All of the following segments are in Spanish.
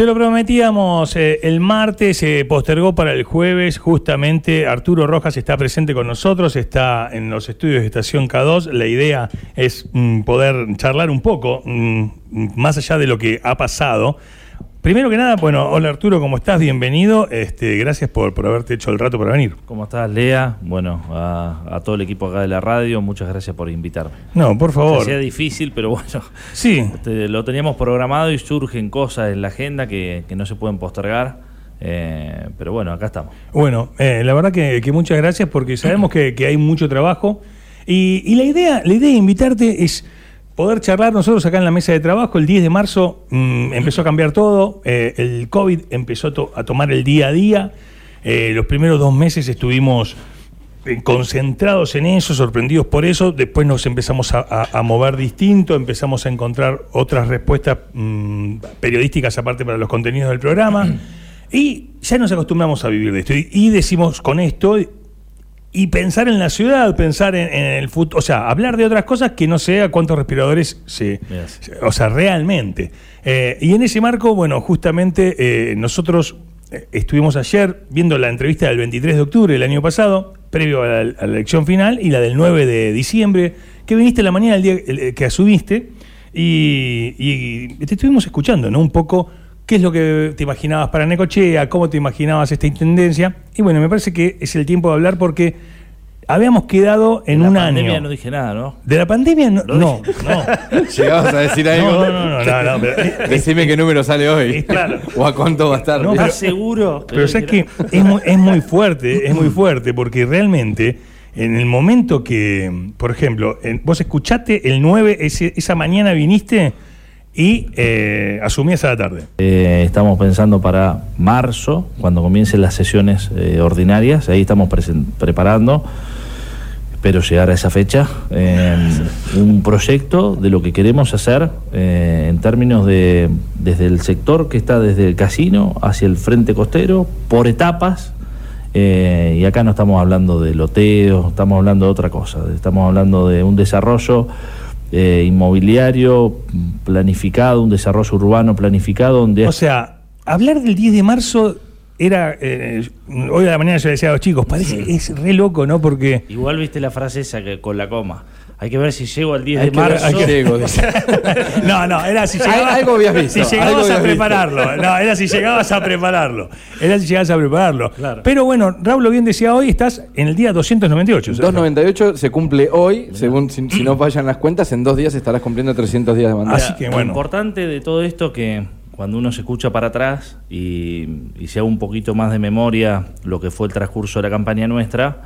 Te lo prometíamos, eh, el martes se postergó para el jueves, justamente Arturo Rojas está presente con nosotros, está en los estudios de Estación K2, la idea es mm, poder charlar un poco, mm, más allá de lo que ha pasado, Primero que nada, bueno, hola Arturo, ¿cómo estás? Bienvenido. Este, gracias por, por haberte hecho el rato para venir. ¿Cómo estás, Lea? Bueno, a, todo el equipo acá de la radio, muchas gracias por invitarme. No, por favor. Sea difícil, pero bueno. Sí. Este, lo teníamos programado y surgen cosas en la agenda que, no se pueden postergar. Eh, pero bueno, acá estamos. Bueno, eh, la verdad que, muchas gracias porque sabemos que, hay mucho trabajo. Y, y la idea, la idea de invitarte es poder charlar nosotros acá en la mesa de trabajo. El 10 de marzo mm, empezó a cambiar todo, eh, el COVID empezó a, tomar el día a día. Eh, los primeros dos meses estuvimos eh, concentrados en eso, sorprendidos por eso. Después nos empezamos a, mover distinto, empezamos a encontrar otras respuestas mm, periodísticas aparte para los contenidos del programa. Y ya nos acostumbramos a vivir de esto. y decimos con esto, y pensar en la ciudad, pensar en, el futuro, o sea, hablar de otras cosas que no sea cuántos respiradores se, o sea, realmente. Eh, y en ese marco, bueno, justamente eh, nosotros eh, estuvimos ayer viendo la entrevista del 23 de octubre del año pasado, previo a la, elección final, y la del 9 de diciembre, que viniste la mañana el día que asumiste, y, y te estuvimos escuchando, ¿no? Un poco qué es lo que te imaginabas para Necochea, cómo te imaginabas esta intendencia. Y bueno, me parece que es el tiempo de hablar porque habíamos quedado en un año. De la pandemia no dije nada, ¿no? De la pandemia no. No, no. ¿Llegabas a decir algo? No, no, no, no. Decime qué número sale hoy. Claro. o a cuánto va a estar. No, ¿Estás seguro? Pero sabes que es muy, es muy fuerte, es muy fuerte, porque realmente en el momento que, por ejemplo, vos escuchaste el 9, esa mañana viniste y eh, asumí a la tarde. Eh, estamos pensando para marzo, cuando comiencen las sesiones eh, ordinarias, ahí estamos preparando, espero llegar a esa fecha, un proyecto de lo que queremos hacer en términos de, desde el sector que está desde el casino hacia el frente costero, por etapas, y acá no estamos hablando de loteo, estamos hablando de otra cosa, estamos hablando de un desarrollo eh, inmobiliario planificado, un desarrollo urbano planificado donde... O sea, hablar del 10 de marzo era... Eh, hoy a la mañana yo le decía a los chicos, parece, es re loco, ¿no? Porque... Igual viste la frase esa que con la coma. Hay que ver si llego al 10 de marzo. no, no, era si llegabas, algo habías visto, si llegabas a prepararlo. No, era si llegabas a prepararlo. Era si llegabas a prepararlo. Pero bueno, Raúl bien decía hoy, estás en el día 298. 298 se cumple hoy, según si, no fallan las cuentas, en dos días estarás cumpliendo 300 días de mandato. Así que bueno. Lo importante de todo esto que cuando uno se escucha para atrás y, y se haga un poquito más de memoria lo que fue el transcurso de la campaña nuestra,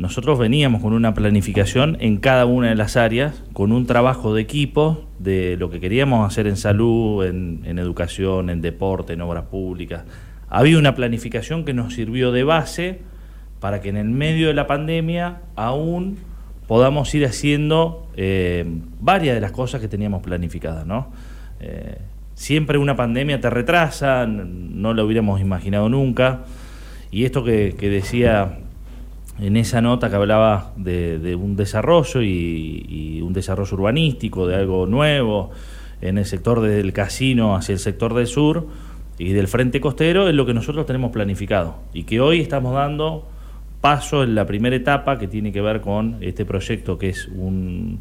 nosotros veníamos con una planificación en cada una de las áreas, con un trabajo de equipo de lo que queríamos hacer en salud, en, educación, en deporte, en obras públicas. Había una planificación que nos sirvió de base para que en el medio de la pandemia aún podamos ir haciendo eh, varias de las cosas que teníamos planificadas. ¿no? Eh, siempre una pandemia te retrasa, no lo hubiéramos imaginado nunca. Y esto que, que decía en esa nota que hablaba de, un desarrollo y, un desarrollo urbanístico, de algo nuevo, en el sector del casino hacia el sector del sur y del frente costero, es lo que nosotros tenemos planificado y que hoy estamos dando paso en la primera etapa que tiene que ver con este proyecto que es un,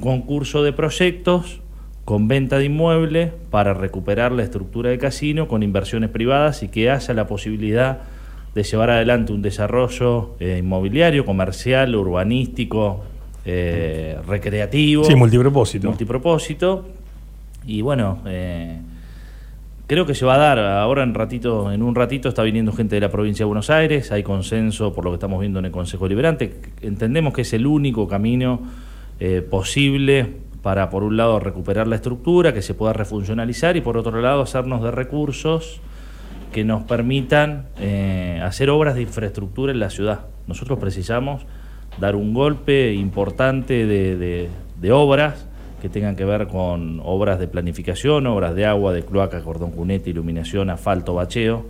concurso de proyectos con venta de inmuebles para recuperar la estructura de casino con inversiones privadas y que haya la posibilidad de llevar adelante un desarrollo eh, inmobiliario, comercial, urbanístico, eh, recreativo. Sí, multipropósito. Multipropósito. Y bueno, eh, creo que se va a dar. Ahora en ratito, en un ratito está viniendo gente de la provincia de Buenos Aires, hay consenso por lo que estamos viendo en el Consejo Liberante. Entendemos que es el único camino posible para, por un lado, recuperar la estructura, que se pueda refuncionalizar y por otro lado, hacernos de recursos que nos permitan eh, hacer obras de infraestructura en la ciudad. Nosotros precisamos dar un golpe importante de, obras que tengan que ver con obras de planificación, obras de agua, de cloaca, cordón cunete, iluminación, asfalto, bacheo,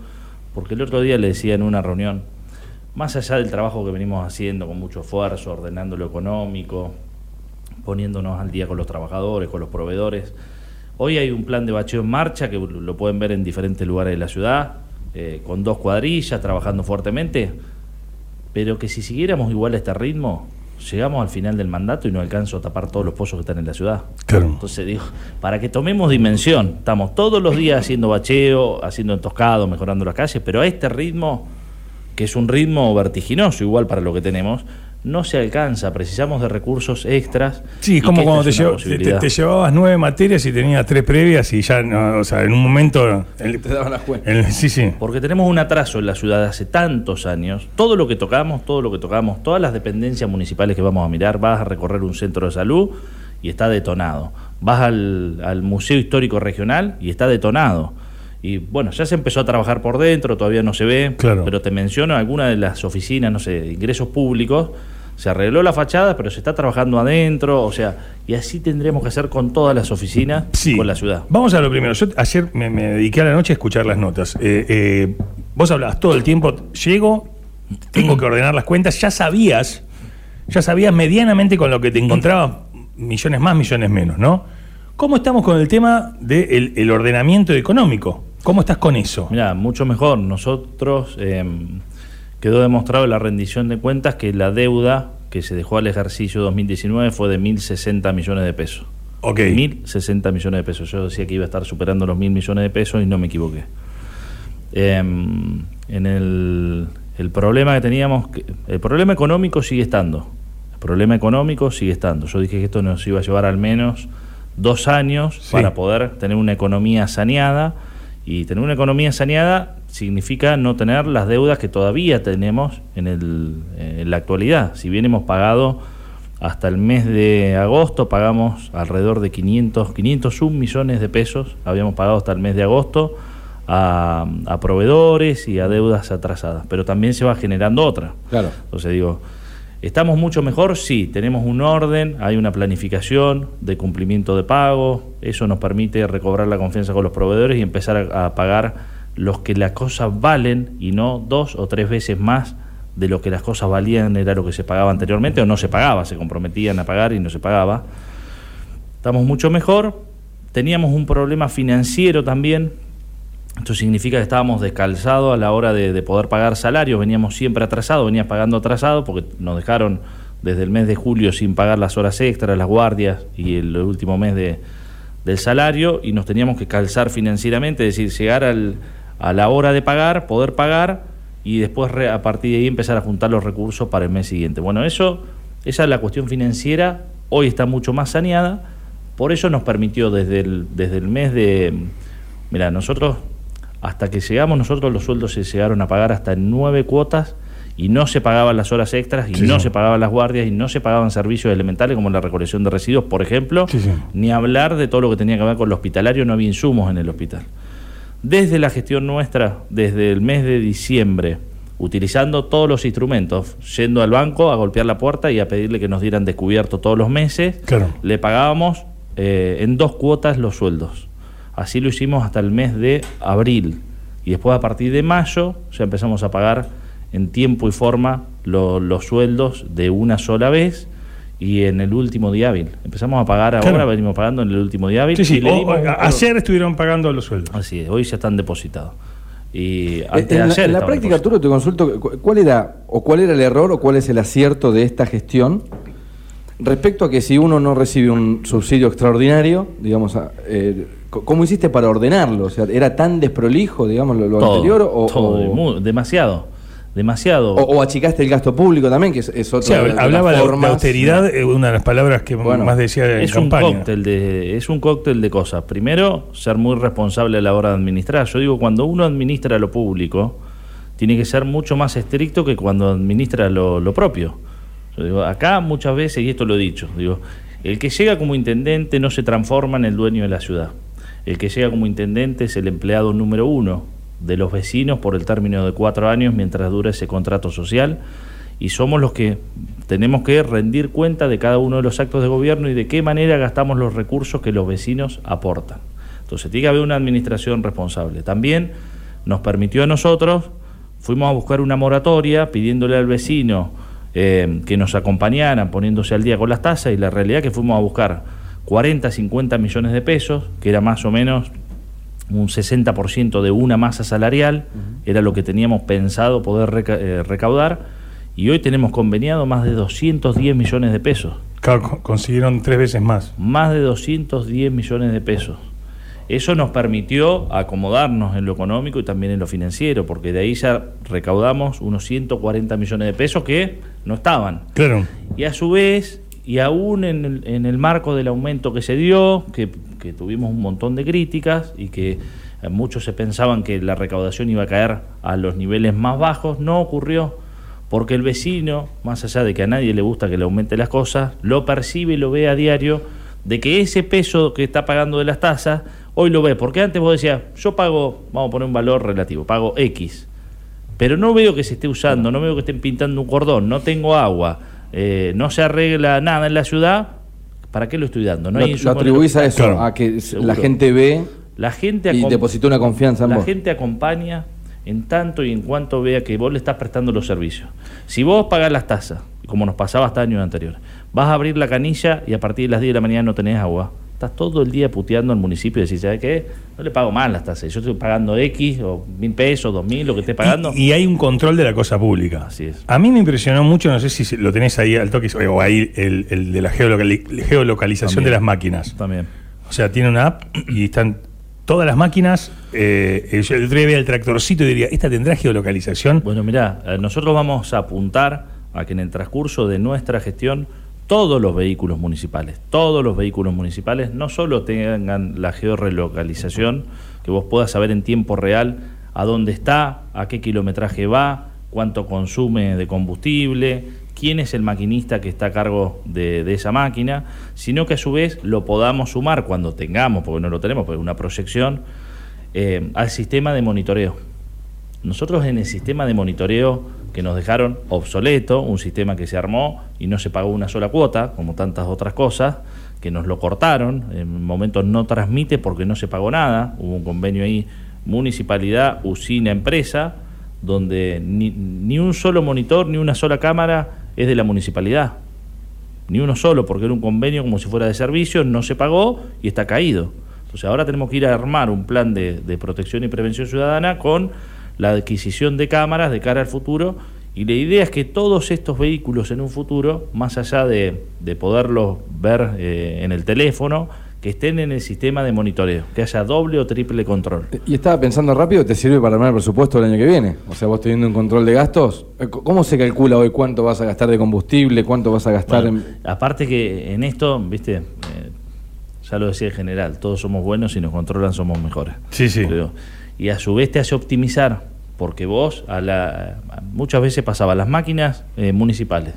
porque el otro día le decía en una reunión, más allá del trabajo que venimos haciendo con mucho esfuerzo, ordenando lo económico, poniéndonos al día con los trabajadores, con los proveedores, Hoy hay un plan de bacheo en marcha que lo pueden ver en diferentes lugares de la ciudad, eh, con dos cuadrillas, trabajando fuertemente, pero que si siguiéramos igual a este ritmo, llegamos al final del mandato y no alcanzo a tapar todos los pozos que están en la ciudad. Claro. Entonces digo, para que tomemos dimensión, estamos todos los días haciendo bacheo, haciendo entoscado, mejorando las calles, pero a este ritmo, que es un ritmo vertiginoso igual para lo que tenemos, no se alcanza, precisamos de recursos extras. Sí, y como cuando te, es llevo- te- llevabas nueve materias y tenías tres previas y ya, no, o sea, en un momento... el- Te daban las cuentas. sí, sí. Porque tenemos un atraso en la ciudad de hace tantos años. Todo lo que tocamos, todo lo que tocamos, todas las dependencias municipales que vamos a mirar, vas a recorrer un centro de salud y está detonado. Vas al, al Museo Histórico Regional y está detonado. Y bueno, ya se empezó a trabajar por dentro, todavía no se ve, Claro. pero te menciono algunas de las oficinas, no sé, de ingresos públicos. Se arregló la fachada, pero se está trabajando adentro, o sea, y así tendremos que hacer con todas las oficinas, Sí. con la ciudad. Vamos a lo primero. Yo ayer me, me dediqué a la noche a escuchar las notas. Eh, eh, vos hablabas todo el tiempo, llego, tengo que ordenar las cuentas, ya sabías, ya sabías medianamente con lo que te encontrabas, millones más, millones menos, ¿no? ¿Cómo estamos con el tema del el ordenamiento económico? ¿Cómo estás con eso? Mira, mucho mejor. Nosotros eh, quedó demostrado en la rendición de cuentas que la deuda que se dejó al ejercicio 2019 fue de 1.060 millones de pesos. Ok. 1.060 millones de pesos. Yo decía que iba a estar superando los 1.000 millones de pesos y no me equivoqué. Eh, en el, el problema que teníamos, el problema económico sigue estando. El problema económico sigue estando. Yo dije que esto nos iba a llevar al menos dos años Sí. para poder tener una economía saneada. Y tener una economía saneada significa no tener las deudas que todavía tenemos en, el, en la actualidad. Si bien hemos pagado hasta el mes de agosto, pagamos alrededor de 500, 501 millones de pesos, habíamos pagado hasta el mes de agosto a, a proveedores y a deudas atrasadas. Pero también se va generando otra. Claro. Entonces digo, ¿estamos mucho mejor? Sí, tenemos un orden, hay una planificación de cumplimiento de pago, eso nos permite recobrar la confianza con los proveedores y empezar a, a pagar los que las cosas valen y no dos o tres veces más de lo que las cosas valían era lo que se pagaba anteriormente o no se pagaba, se comprometían a pagar y no se pagaba. Estamos mucho mejor, teníamos un problema financiero también, esto significa que estábamos descalzados a la hora de, de poder pagar salarios, veníamos siempre atrasados, veníamos pagando atrasados porque nos dejaron desde el mes de julio sin pagar las horas extras, las guardias y el último mes de, del salario y nos teníamos que calzar financieramente, es decir, llegar al- a la hora de pagar, poder pagar y después re- a partir de ahí empezar a juntar los recursos para el mes siguiente. Bueno, eso, esa es la cuestión financiera, hoy está mucho más saneada, por eso nos permitió desde el, desde el mes de... Mira, nosotros, hasta que llegamos, nosotros los sueldos se llegaron a pagar hasta en nueve cuotas y no se pagaban las horas extras y Sí, no se pagaban las guardias y no se pagaban servicios elementales como la recolección de residuos, por ejemplo, sí. ni hablar de todo lo que tenía que ver con el hospitalario, no había insumos en el hospital. Desde la gestión nuestra, desde el mes de diciembre, utilizando todos los instrumentos, yendo al banco a golpear la puerta y a pedirle que nos dieran descubierto todos los meses, Claro. le pagábamos eh, en dos cuotas los sueldos. Así lo hicimos hasta el mes de abril. Y después a partir de mayo ya empezamos a pagar en tiempo y forma lo- los sueldos de una sola vez y en el último día hábil. Empezamos a pagar ahora, Claro. venimos pagando en el último día hábil. Sí, sí. o- ayer estuvieron pagando los sueldos. Así es, hoy ya están depositados. Y Eh, de en, la, ayer en la práctica, Arturo, te consulto, cu- ¿cuál era o cuál era el error o cuál es el acierto de esta gestión respecto a que si uno no recibe un subsidio extraordinario, digamos, a- eh, ¿cómo hiciste para ordenarlo? O sea, ¿era tan desprolijo, digamos, lo, lo todo, anterior o, todo, o- demasiado, demasiado. o- o achicaste el gasto público también, que es, es otra Sí, hablaba de, de formas? austeridad, eh, una de las palabras que Bueno, más decía en es un campaña. cóctel de es un cóctel de cosas. Primero, ser muy responsable a la hora de administrar. Yo digo, cuando uno administra lo público, tiene que ser mucho más estricto que cuando administra lo, lo propio. Yo digo, acá muchas veces, y esto lo he dicho, digo, el que llega como intendente no se transforma en el dueño de la ciudad. El que llega como intendente es el empleado número uno de los vecinos por el término de cuatro años mientras dura ese contrato social y somos los que tenemos que rendir cuenta de cada uno de los actos de gobierno y de qué manera gastamos los recursos que los vecinos aportan. Entonces tiene que haber una administración responsable. También nos permitió a nosotros, fuimos a buscar una moratoria pidiéndole al vecino eh, que nos acompañaran poniéndose al día con las tasas y la realidad que fuimos a buscar 40, 50 millones de pesos, que era más o menos un 60% de una masa salarial, era lo que teníamos pensado poder reca- eh, recaudar, y hoy tenemos conveniado más de 210 millones de pesos. Claro, co- consiguieron tres veces más. Más de 210 millones de pesos. Eso nos permitió acomodarnos en lo económico y también en lo financiero, porque de ahí ya recaudamos unos 140 millones de pesos que no estaban. Claro. Y a su vez, y aún en el, en el marco del aumento que se dio, que, que tuvimos un montón de críticas y que eh, muchos se pensaban que la recaudación iba a caer a los niveles más bajos, no ocurrió, porque el vecino, más allá de que a nadie le gusta que le aumente las cosas, lo percibe y lo ve a diario de que ese peso que está pagando de las tasas, hoy lo ve, porque antes vos decías, yo pago, vamos a poner un valor relativo, pago X, pero no veo que se esté usando, no veo que estén pintando un cordón, no tengo agua, eh, no se arregla nada en la ciudad, ¿para qué lo estoy dando? No lo, hay lo atribuís a eso, Claro. a que Seguro. la gente ve La gente, y depositó una confianza en la vos. gente acompaña en tanto y en cuanto vea que vos le estás prestando los servicios. Si vos pagás las tasas, como nos pasaba hasta años anteriores, vas a abrir la canilla y a partir de las 10 de la mañana no tenés agua, estás todo el día puteando al municipio y decís, ¿sabes qué? No le pago más las tasas, yo estoy pagando X o mil pesos, dos mil, lo que esté pagando. Y, y hay un control de la cosa pública. Así es. A mí me impresionó mucho, no sé si lo tenés ahí al toque, o ahí el, el de la geolocali- geolocalización También. de las máquinas. También. O sea, tiene una app y están todas las máquinas. Eh, yo el otro día veía el tractorcito y diría, ¿esta tendrá geolocalización? Bueno, mirá, eh, nosotros vamos a apuntar a que en el transcurso de nuestra gestión todos los vehículos municipales, todos los vehículos municipales no solo tengan la georrelocalización, que vos puedas saber en tiempo real a dónde está, a qué kilometraje va, cuánto consume de combustible, quién es el maquinista que está a cargo de, esa máquina, sino que a su vez lo podamos sumar cuando tengamos, porque no lo tenemos, porque es una proyección, eh, al sistema de monitoreo. Nosotros en el sistema de monitoreo que nos dejaron obsoleto, un sistema que se armó y no se pagó una sola cuota, como tantas otras cosas, que nos lo cortaron, en momentos no transmite porque no se pagó nada, hubo un convenio ahí, municipalidad, usina, empresa, donde ni, ni un solo monitor, ni una sola cámara es de la municipalidad, ni uno solo, porque era un convenio como si fuera de servicio, no se pagó y está caído. Entonces ahora tenemos que ir a armar un plan de, de protección y prevención ciudadana con la adquisición de cámaras de cara al futuro y la idea es que todos estos vehículos en un futuro, más allá de, de poderlos ver eh, en el teléfono, que estén en el sistema de monitoreo, que haya doble o triple control. Y estaba pensando rápido, ¿te sirve para armar el presupuesto del año que viene? O sea, vos teniendo un control de gastos, eh, ¿cómo se calcula hoy cuánto vas a gastar de combustible, cuánto vas a gastar Bueno, en... Aparte que en esto, viste, Eh, ya lo decía el general, todos somos buenos y nos controlan somos mejores. Sí, sí. Pero- y a su vez te hace optimizar, porque vos a la, muchas veces pasaba las máquinas eh, municipales.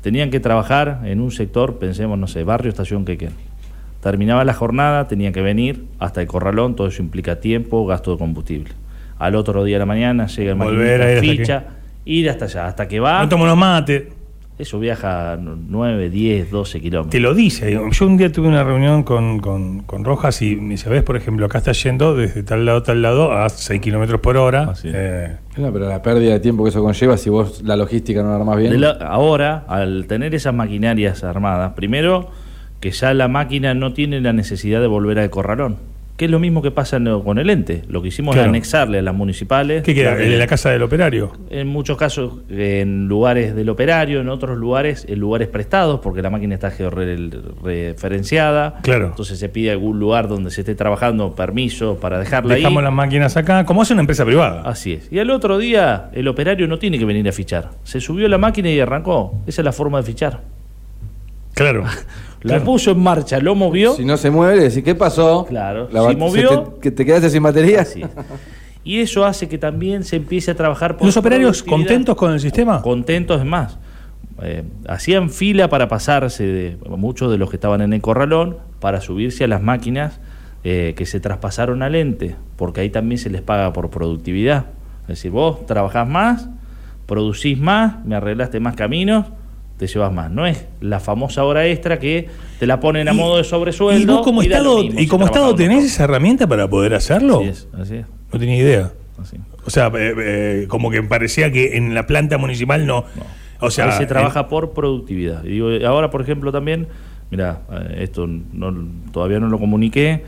Tenían que trabajar en un sector, pensemos, no sé, barrio Estación Quequén. Terminaba la jornada, tenían que venir hasta el corralón, todo eso implica tiempo, gasto de combustible. Al otro día de la mañana llega el Volver maquinista, a ir hasta ficha, ir hasta allá, hasta que va. No tomo unos mates. Eso viaja 9, 10, 12 kilómetros. Te lo dice. Yo un día tuve una reunión con, con- con Rojas y me dice, ves, por ejemplo, acá está yendo desde tal lado a tal lado a 6 kilómetros por hora. Eh, No, pero la pérdida de tiempo que eso conlleva si vos la logística no la armás bien. La- ahora, al tener esas maquinarias armadas, primero que ya la máquina no tiene la necesidad de volver al corralón. Que es lo mismo que pasa en con el ente. Lo que hicimos Claro. es anexarle a las municipales. ¿Qué queda? darle- ¿El de la casa del operario? En muchos casos en lugares del operario, en otros lugares en lugares prestados, porque la máquina está georreferenciada. Claro. Entonces se pide algún lugar donde se esté trabajando permiso para dejarla Dejamos ahí. las máquinas acá, como hace una empresa privada. Así es. Y al otro día el operario no tiene que venir a fichar. Se subió la máquina y arrancó. Esa es la forma de fichar. Claro. La Claro. puso en marcha, lo movió. Si no se mueve, le decís, ¿qué pasó? Claro. La Si movió- se te, que te quedaste sin batería. Así es. Y eso hace que también se empiece a trabajar por ¿Los operarios contentos con el sistema? Contentos es más. Eh, hacían fila para pasarse, de, muchos de los que estaban en el corralón, para subirse a las máquinas eh, que se traspasaron al ente, porque ahí también se les paga por productividad. Es decir, vos trabajás más, producís más, me arreglaste más caminos, te llevas más. No es la famosa hora extra que te la ponen a Y- modo de sobresueldo. ¿Y vos como lo Estado, mismo y como estado tenés esa herramienta para poder hacerlo? Así es, así es. No tenía idea. así. O sea, eh, eh, como que parecía que en la planta municipal no. O sea, Ahí se en- trabaja por productividad. Y digo, ahora, por ejemplo, también mira, eh, esto no, todavía no lo comuniqué,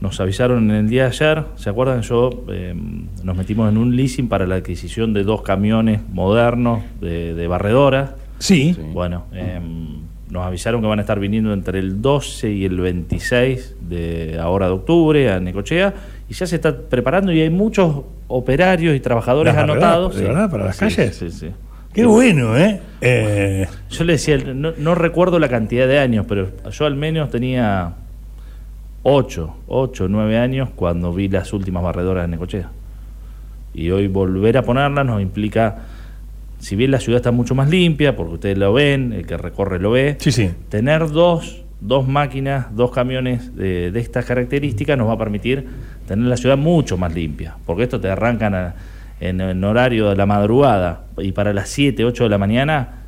nos avisaron en el día de ayer, ¿se acuerdan? Yo eh, nos metimos en un leasing para la adquisición de dos camiones modernos de, de barredora. Sí. Bueno, eh, nos avisaron que van a estar viniendo entre el 12 y el 26 de ahora de octubre a Necochea y ya se está preparando y hay muchos operarios y trabajadores ¿Las barredoras, anotados. de verdad, para las Sí, calles? Sí, sí. Qué bueno, ¿eh? Eh, Yo le decía, no, no recuerdo la cantidad de años, pero yo al menos tenía 8, 8, 9 años cuando vi las últimas barredoras de Necochea. Y hoy volver a ponerlas nos implica, si bien la ciudad está mucho más limpia, porque ustedes lo ven, el que recorre lo ve, sí, sí. tener dos, dos máquinas, dos camiones de, de estas características nos va a permitir tener la ciudad mucho más limpia, porque esto te arrancan a- en, en horario de la madrugada y para las 7, 8 de la mañana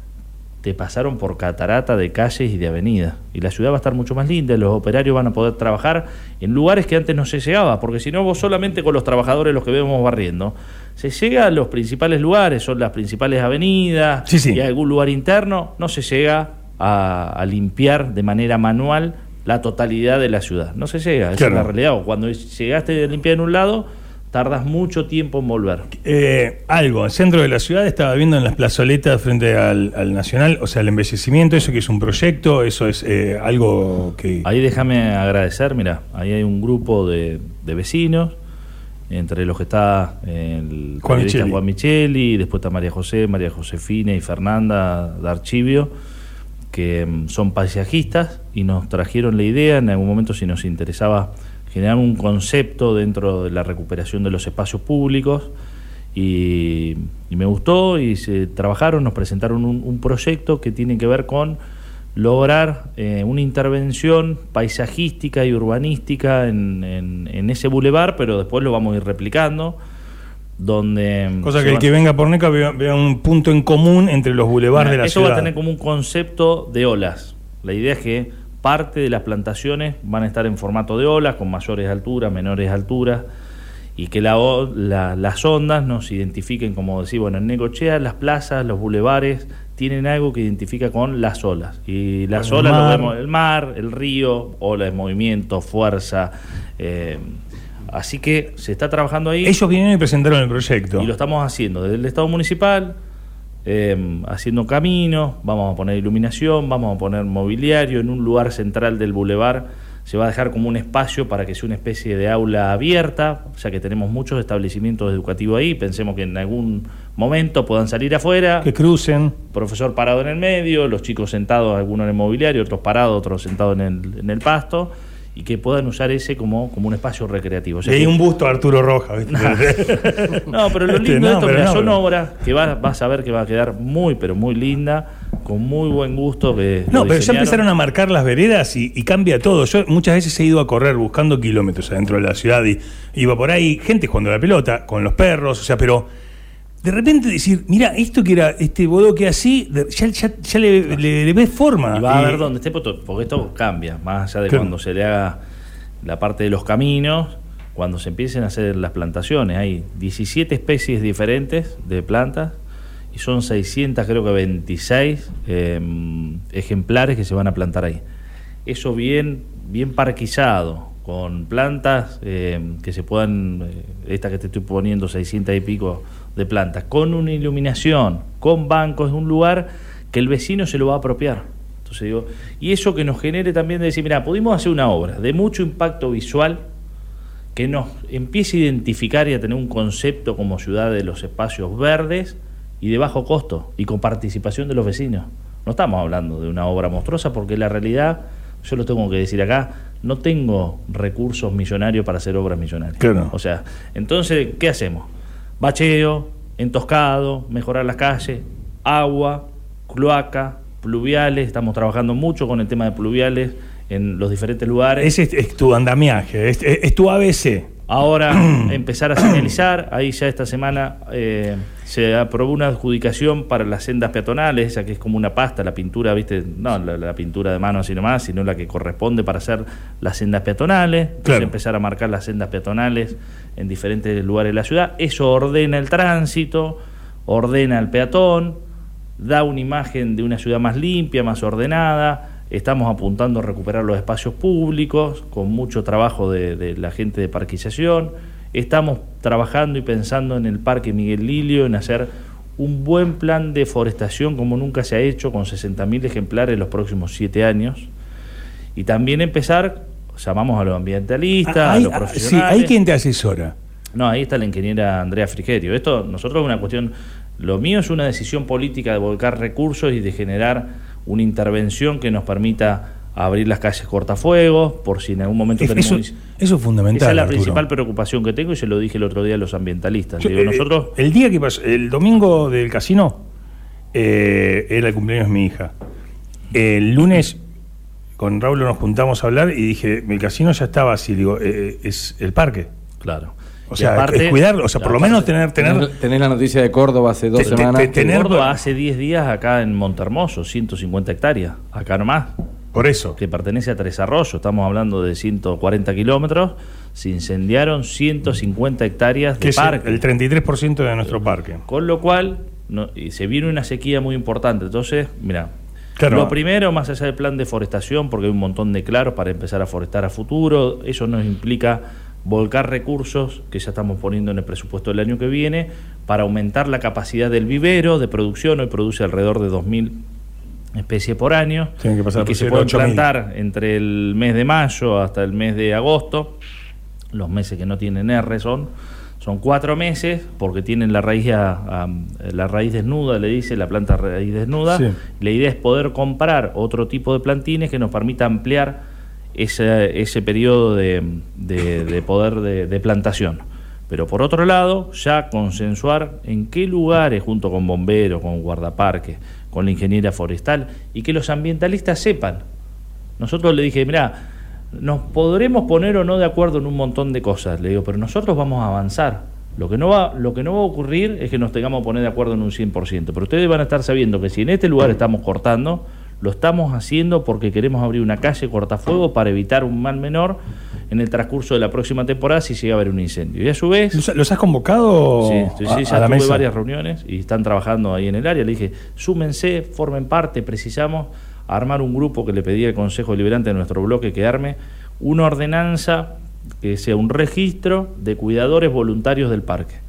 te pasaron por catarata de calles y de avenidas. Y la ciudad va a estar mucho más linda, los operarios van a poder trabajar en lugares que antes no se llegaba, porque si no vos solamente con los trabajadores los que vemos barriendo, se llega a los principales lugares, son las principales avenidas Sí, sí. y algún lugar interno, no se llega a, a limpiar de manera manual la totalidad de la ciudad. No se llega, esa Claro. es la realidad. O Cuando llegaste a limpiar en un lado, tardas mucho tiempo en volver. Eh, algo, el centro de la ciudad estaba viendo en las plazoletas frente al, al Nacional, o sea, el embellecimiento, eso que es un proyecto, eso es eh, algo que... Ahí déjame agradecer, mira, ahí hay un grupo de, de vecinos, entre los que está el Juan Micheli. Juan Micheli, después está María José, María Josefina y Fernanda de Archivio, que mm, son paisajistas y nos trajeron la idea en algún momento si nos interesaba generar un concepto dentro de la recuperación de los espacios públicos y, y me gustó y se trabajaron, nos presentaron un, un proyecto que tiene que ver con lograr eh, una intervención paisajística y urbanística en, en- en ese bulevar, pero después lo vamos a ir replicando, donde... Cosa se que el que venga por Neca vea, vea un punto en común entre los bulevares de la eso ciudad. va a tener como un concepto de olas. La idea es que parte de las plantaciones van a estar en formato de olas, con mayores alturas, menores alturas, y que la la- las ondas nos identifiquen, como decir, bueno, en Necochea las plazas, los bulevares tienen algo que identifica con las olas. Y las el olas lo vemos, el mar, el río, olas de movimiento, fuerza. eh, así que se está trabajando ahí. Ellos vinieron y presentaron el proyecto. Y lo estamos haciendo desde el Estado municipal, eh, haciendo caminos, vamos a poner iluminación, vamos a poner mobiliario en un lugar central del bulevar. Se va a dejar como un espacio para que sea una especie de aula abierta, ya que tenemos muchos establecimientos educativos ahí. Pensemos que en algún momento puedan salir afuera, Que crucen. profesor parado en el medio, los chicos sentados, algunos en el mobiliario, otros parados, otros sentados en el, en el pasto, y que puedan usar ese como, como un espacio recreativo. O sea Y hay que- un busto a Arturo Rojas. ¿viste? no, pero lo Este, lindo de no, esto, pero mira, no, son pero- obras que va- vas a ver que va a quedar muy, pero muy linda, con muy buen gusto. Que No, pero ya empezaron a marcar las veredas y, y cambia todo. Yo muchas veces he ido a correr buscando kilómetros adentro de la ciudad y iba por ahí, gente jugando la pelota, con los perros, o sea, pero de repente decir, mira, esto que era este bodoque así, ya, ya, ya le, le- le ves forma. Y va a ver dónde esté, porque porque esto cambia, más allá de Claro. cuando se le haga la parte de los caminos, cuando se empiecen a hacer las plantaciones. Hay 17 especies diferentes de plantas y son 600, creo que 26 eh, ejemplares que se van a plantar ahí. Eso bien, bien parquizado, con plantas eh, que se puedan, eh, esta que te estoy poniendo, 600 y pico de plantas, con una iluminación, con bancos, es un lugar que el vecino se lo va a apropiar. Entonces digo, y eso que nos genere también de decir, mira, pudimos hacer una obra de mucho impacto visual que nos empiece a identificar y a tener un concepto como ciudad de los espacios verdes y de bajo costo y con participación de los vecinos. No estamos hablando de una obra monstruosa porque la realidad, yo lo tengo que decir acá, no tengo recursos millonarios para hacer obras millonarias. Claro. O sea, entonces, ¿qué hacemos? Bacheo, entoscado, mejorar las calles, agua, cloaca, pluviales, estamos trabajando mucho con el tema de pluviales en los diferentes lugares. Ese es, tu andamiaje, es- es tu ABC. Ahora empezar a señalizar, ahí ya esta semana eh, se aprobó una adjudicación para las sendas peatonales, esa que es como una pasta, la pintura, viste, no la, la pintura de mano así nomás, sino la que corresponde para hacer las sendas peatonales, Entonces, empezar a marcar las sendas peatonales en diferentes lugares de la ciudad, eso ordena el tránsito, ordena al peatón, da una imagen de una ciudad más limpia, más ordenada, Estamos apuntando a recuperar los espacios públicos, con mucho trabajo de, de la gente de parquización. Estamos trabajando y pensando en el Parque Miguel Lilio, en hacer un buen plan de forestación como nunca se ha hecho, con 60.000 ejemplares en los próximos siete años. Y también empezar, llamamos a los ambientalistas, Ah, a hay- los ah, profesionales. Sí, hay quien te asesora. No, ahí está la ingeniera Andrea Frigerio. Esto, nosotros es una cuestión, lo mío es una decisión política de volcar recursos y de generar una intervención que nos permita abrir las calles cortafuegos, por si en algún momento Eso, tenemos... eso, eso es fundamental. Esa es la Arturo. principal preocupación que tengo y se lo dije el otro día a los ambientalistas. Yo, Digo, eh, nosotros... El día que pasó, el domingo del casino, eh, era el cumpleaños de mi hija. El lunes con Raúl nos juntamos a hablar y dije, el casino ya estaba así, digo, eh, es el parque. Claro. O sea, aparte- cuidarlo, o sea, por lo menos tener, tener, Tenés, la noticia de Córdoba hace dos Te- semanas. te- tener- Córdoba hace 10 días acá en Montermoso, 150 hectáreas, acá nomás, por eso. que pertenece a Tres Arroyos, estamos hablando de 140 kilómetros, se incendiaron 150 hectáreas que de es parque. el 33% de nuestro parque. Con lo cual, no- y se viene una sequía muy importante. Entonces, mira, Claro. lo primero, más allá del plan de forestación, porque hay un montón de claros para empezar a forestar a futuro, eso nos implica volcar recursos que ya estamos poniendo en el presupuesto del año que viene para aumentar la capacidad del vivero de producción. Hoy produce alrededor de 2.000 especies por año Tienen que pasar y que se pueden 8.000. plantar entre el mes de mayo hasta el mes de agosto. Los meses que no tienen R son, son cuatro meses porque tienen la raíz, a- a- la raíz desnuda, le dice la planta raíz desnuda. Sí. La idea es poder comprar otro tipo de plantines que nos permita ampliar ese, ese periodo de, de- de poder de, de plantación. Pero por otro lado, ya consensuar en qué lugares, junto con bomberos, con guardaparques, con la ingeniera forestal, y que los ambientalistas sepan. Nosotros le dije, mira, nos podremos poner o no de acuerdo en un montón de cosas, le digo, pero nosotros vamos a avanzar. Lo que, no va, lo que no va a ocurrir es que nos tengamos que poner de acuerdo en un 100%, pero ustedes van a estar sabiendo que si en este lugar estamos cortando, lo estamos haciendo porque queremos abrir una calle cortafuego para evitar un mal menor en el transcurso de la próxima temporada si llega a haber un incendio. Y a su vez... ¿Los, has convocado Sí, sí, sí, ya a la tuve mesa? varias reuniones y están trabajando ahí en el área. Le dije, súmense, formen parte, precisamos armar un grupo que le pedí al Consejo Deliberante de nuestro bloque que arme una ordenanza que sea un registro de cuidadores voluntarios del parque.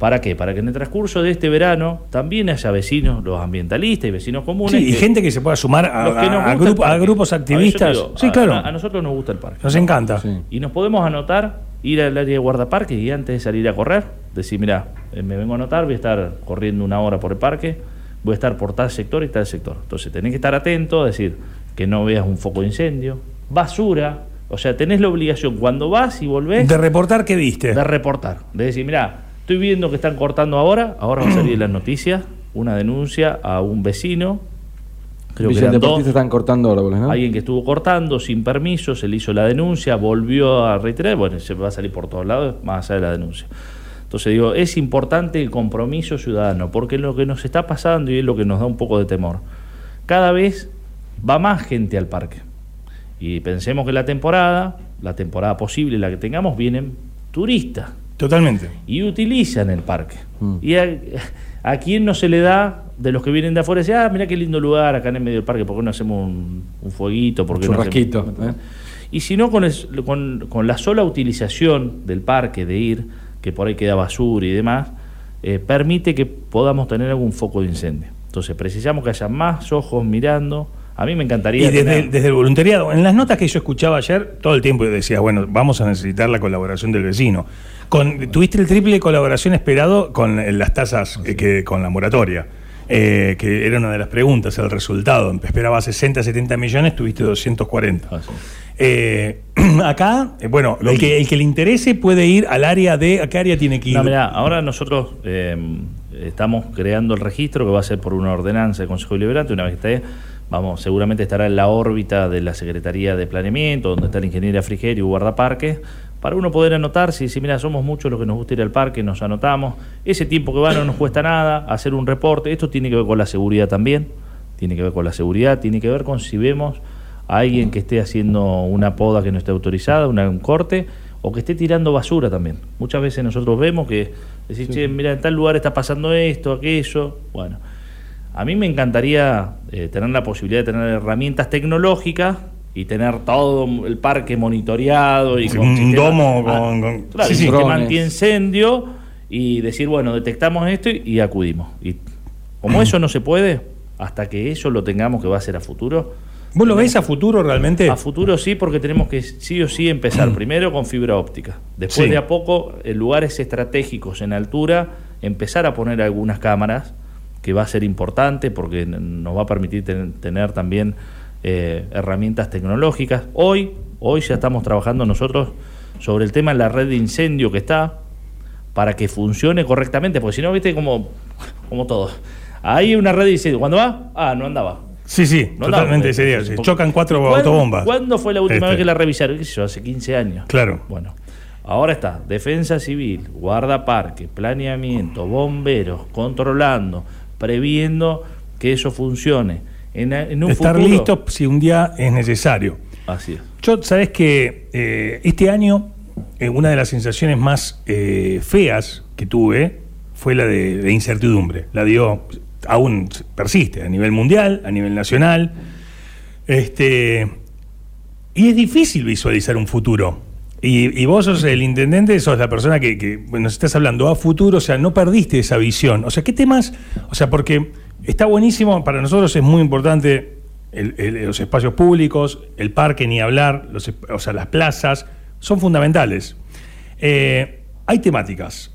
¿Para qué? Para que en el transcurso de este verano también haya vecinos, los ambientalistas y vecinos comunes. Sí, y que- gente que se pueda sumar a, grupo- grupos activistas. digo, sí, a- claro. A, a nosotros nos gusta el parque. Nos encanta. Sí. Y nos podemos anotar, ir al área de guardaparques y antes de salir a correr, decir, mira, eh, me vengo a anotar, voy a estar corriendo una hora por el parque, voy a estar por tal sector y tal sector. Entonces tenés que estar atento, decir, que no veas un foco de incendio, basura, o sea, tenés la obligación cuando vas y volvés De reportar qué viste. de reportar, de decir, mira, estoy viendo que están cortando ahora, ahora va a salir las noticias una denuncia a un vecino, creo que eran dos, están cortando árboles, ¿no? Alguien que estuvo cortando sin permiso, se le hizo la denuncia, volvió a reiterar, bueno, se va a salir por todos lados, más allá de la denuncia. Entonces digo, es importante el compromiso ciudadano, porque lo que nos está pasando y es lo que nos da un poco de temor. Cada vez va más gente al parque. Y pensemos que la temporada, la temporada posible, la que tengamos, vienen turistas Totalmente. y utilizan el parque. Mm. ¿Y a, a quién no se le da de los que vienen de afuera? Dice, ah, mira qué lindo lugar acá en el medio del parque, ¿por qué no hacemos un, un fueguito? ¿Por qué no hacemos-" Churrasquito, ¿eh? Y si no, con, con, con la sola utilización del parque, de ir, que por ahí queda basura y demás, eh, permite que podamos tener algún foco de incendio. Entonces precisamos que haya más ojos mirando. A mí me encantaría... Y desde, tener- desde el voluntariado, en las notas que yo escuchaba ayer, todo el tiempo decía, bueno, vamos a necesitar la colaboración del vecino. Con, tuviste el triple de colaboración esperado con eh, las tasas, que, que- con la moratoria, eh, que era una de las preguntas, el resultado. Esperaba 60, 70 millones, tuviste 240. Ah, sí. Eh, acá, eh, bueno, el que, el que le interese puede ir al área de... ¿A qué área tiene que ir? No, mirá, ahora nosotros eh, estamos creando el registro que va a ser por una ordenanza del Consejo Deliberante. Una vez que esté, vamos, seguramente estará en la órbita de la Secretaría de Planeamiento, donde está el ingeniero Frigerio y guardaparque, para uno poder anotarse y decir, mira, somos muchos los que nos gusta ir al parque, nos anotamos. Ese tiempo que va no nos cuesta nada, hacer un reporte. Esto tiene que ver con la seguridad también, tiene que ver con la seguridad, tiene que ver con si vemos a alguien que esté haciendo una poda que no esté autorizada, una- un corte, o que esté tirando basura también. Muchas veces nosotros vemos que decís, che, mira, en tal lugar está pasando esto, aquello. Bueno, A mí me encantaría eh, tener la posibilidad de tener herramientas tecnológicas y tener todo el parque monitoreado y con un sistema- domo con- con- claro, sí, sí. sistema antiincendio y decir, bueno, detectamos esto y, y acudimos. Y como Mm. eso no se puede, hasta que eso lo tengamos que va a ser a futuro, ¿Vos lo ves a futuro realmente? a futuro sí, porque tenemos que sí o sí empezar primero con fibra óptica. Después Sí. de a poco, en lugares estratégicos en altura, empezar a poner algunas cámaras, que va a ser importante porque nos va a permitir ten- tener también eh, herramientas tecnológicas. Hoy, hoy ya estamos trabajando nosotros sobre el tema de la red de incendio que está, para que funcione correctamente, porque si no, viste como, como todo. Hay una red de incendio. Cuando va? Ah, no andaba. Sí, sí, No totalmente sería. Se chocan cuatro ¿Cuándo- autobombas. ¿Cuándo fue la última Este. vez que la revisaron? ¿Qué sé yo? Hace 15 años. Claro. Bueno, ahora está Defensa Civil, Guardaparque, Planeamiento, Bomberos, controlando, previendo que eso funcione. En, en un Estar futuro- listo si un día es necesario. Así es. Yo, sabes que eh, este año eh, una de las sensaciones más eh, feas que tuve fue la de, de incertidumbre. La dio, aún persiste a nivel mundial, a nivel nacional. Este, y es difícil visualizar un futuro. Y, y vos sos el intendente, sos la persona que, que, bueno, nos estás hablando a futuro, o sea, no perdiste esa visión. O sea, ¿qué temas? O sea, porque está buenísimo, para nosotros es muy importante los espacios públicos, el parque, ni hablar, o sea, las plazas, son fundamentales. Eh, hay temáticas.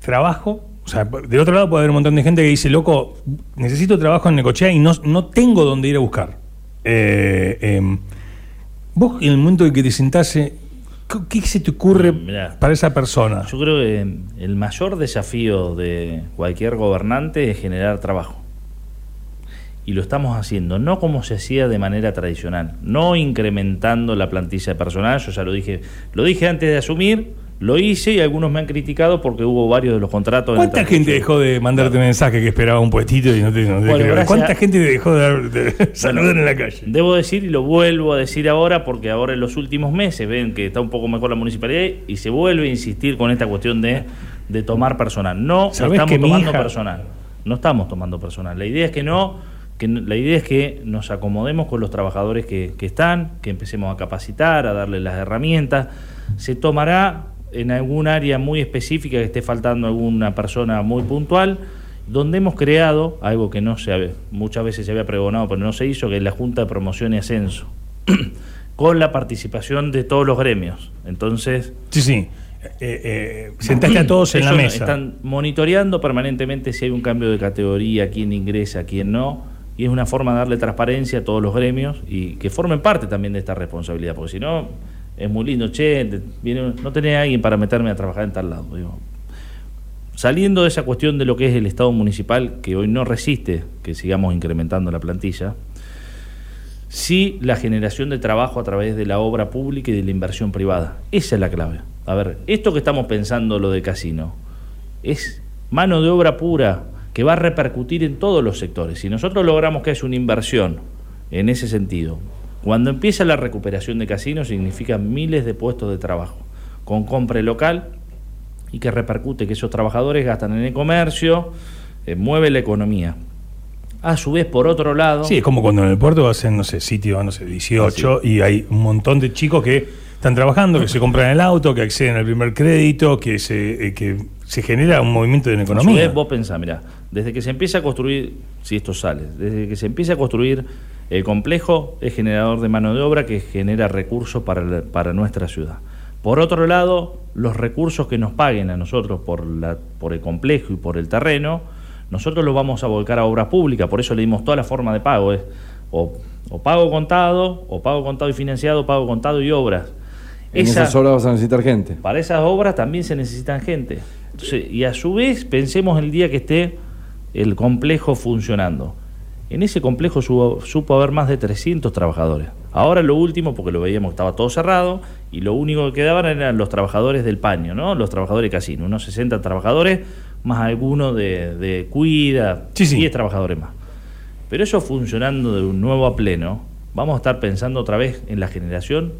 Trabajo, o sea, del otro lado puede haber un montón de gente que dice, loco, necesito trabajo en Necochea y no, no tengo dónde ir a buscar. Eh, em, vos en el momento en que te sentase, ¿qué, se te ocurre Mm, mirá. para esa persona? Yo creo que el mayor desafío de cualquier gobernante es generar trabajo. Y lo estamos haciendo, no como se hacía de manera tradicional, no incrementando la plantilla de personal, yo ya lo dije, lo dije antes de asumir, lo hice y algunos me han criticado porque hubo varios de los contratos. ¿Cuánta gente dejó de mandarte mensaje que esperaba un puestito y no te, no te Bueno. ¿Cuánta gente te dejó de, de saludar en la calle? Debo decir y lo vuelvo a decir ahora porque ahora en los últimos meses ven que está un poco mejor la municipalidad y se vuelve a insistir con esta cuestión de, de tomar personal. No ¿Sabés estamos tomando hija- personal. No estamos tomando personal. La idea es que no, que la idea es que nos acomodemos con los trabajadores que, que están, que empecemos a capacitar, a darles las herramientas. Se tomará en algún área muy específica que esté faltando alguna persona muy puntual donde hemos creado algo que no se había- muchas veces se había pregonado pero no se hizo, que es la Junta de Promoción y Ascenso, con la participación de todos los gremios. Entonces, Sí, sí. Eh, eh, sentaste a todos en la mesa. están monitoreando permanentemente si hay un cambio de categoría, quién ingresa, quién no, y es una forma de darle transparencia a todos los gremios y que formen parte también de esta responsabilidad, porque si no, es muy lindo, che, no tenés alguien para meterme a trabajar en tal lado. Saliendo de esa cuestión de lo que es el Estado municipal, que hoy no resiste que sigamos incrementando la plantilla, sí la generación de trabajo a través de la obra pública y de la inversión privada. Esa es la clave. A ver, esto que estamos pensando, lo de casino, es mano de obra pura que va a repercutir en todos los sectores. Si nosotros logramos que haya una inversión en ese sentido, cuando empieza la recuperación de casinos significa miles de puestos de trabajo, con compra local y que repercute que esos trabajadores gastan en el comercio, eh, mueve la economía. A su vez, por otro lado... Sí, es como cuando en el puerto hacen, no sé, sitio, no sé, 18, y hay un montón de chicos que están trabajando, que se compran el auto, que acceden al primer crédito, que se, eh, que se genera un movimiento en la A su economía. vez, vos pensás, mirá, desde que se empieza a construir, si esto sale, desde que se empieza a construir el complejo, es generador de mano de obra que genera recursos para, la- para nuestra ciudad. Por otro lado, los recursos que nos paguen a nosotros por, la, por el complejo y por el terreno, nosotros los vamos a volcar a obra pública, por eso le dimos toda la forma de pago, es o, o pago contado, o pago contado y financiado, pago contado y obras. En Esa- esas horas vas a necesitar gente. para esas obras también se necesitan gente. Entonces, y a su vez, pensemos el día que esté el complejo funcionando. En ese complejo supo, supo haber más de 300 trabajadores. Ahora lo último, porque lo veíamos, estaba todo cerrado y lo único que quedaban eran los trabajadores del paño, ¿no? Los trabajadores de casino, unos 60 trabajadores, más algunos de, de cuida, Sí, sí. 10 trabajadores más. Pero eso funcionando de un nuevo a pleno, vamos a estar pensando otra vez en la generación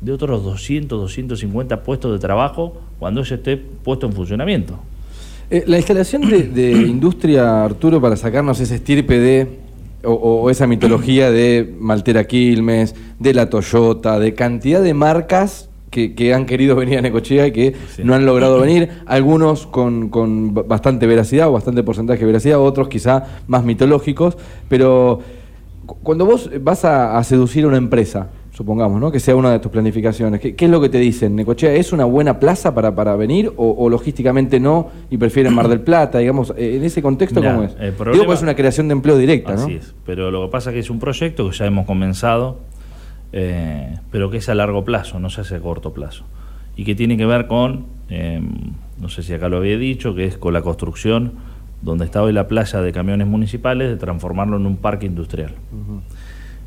de otros 200, 250 puestos de trabajo cuando eso esté puesto en funcionamiento. Eh, la instalación de, de industria, Arturo, para sacarnos ese estirpe de o, o esa mitología de Maltera Quilmes, de la Toyota, de cantidad de marcas que, que han querido venir a Necochea y que Sí. no han logrado venir, algunos con, con ba- bastante veracidad o bastante porcentaje de veracidad, otros quizá más mitológicos, pero cu- cuando vos vas a, a seducir a una empresa, supongamos, ¿no? que sea una de tus planificaciones, ¿qué, qué es lo que te dicen? ¿Necochea es una buena plaza para, para venir o, o logísticamente no y prefieren Mar del Plata? Digamos, eh, en ese contexto, Mirá, ¿cómo es? Digo, problema- pues es una creación de empleo directa, ¿no? Así es. Pero lo que pasa es que es un proyecto que ya hemos comenzado, eh, pero que es a largo plazo, no se hace a corto plazo. Y que tiene que ver con, eh, no sé si acá lo había dicho, que es con la construcción donde está hoy la playa de camiones municipales, de transformarlo en un parque industrial.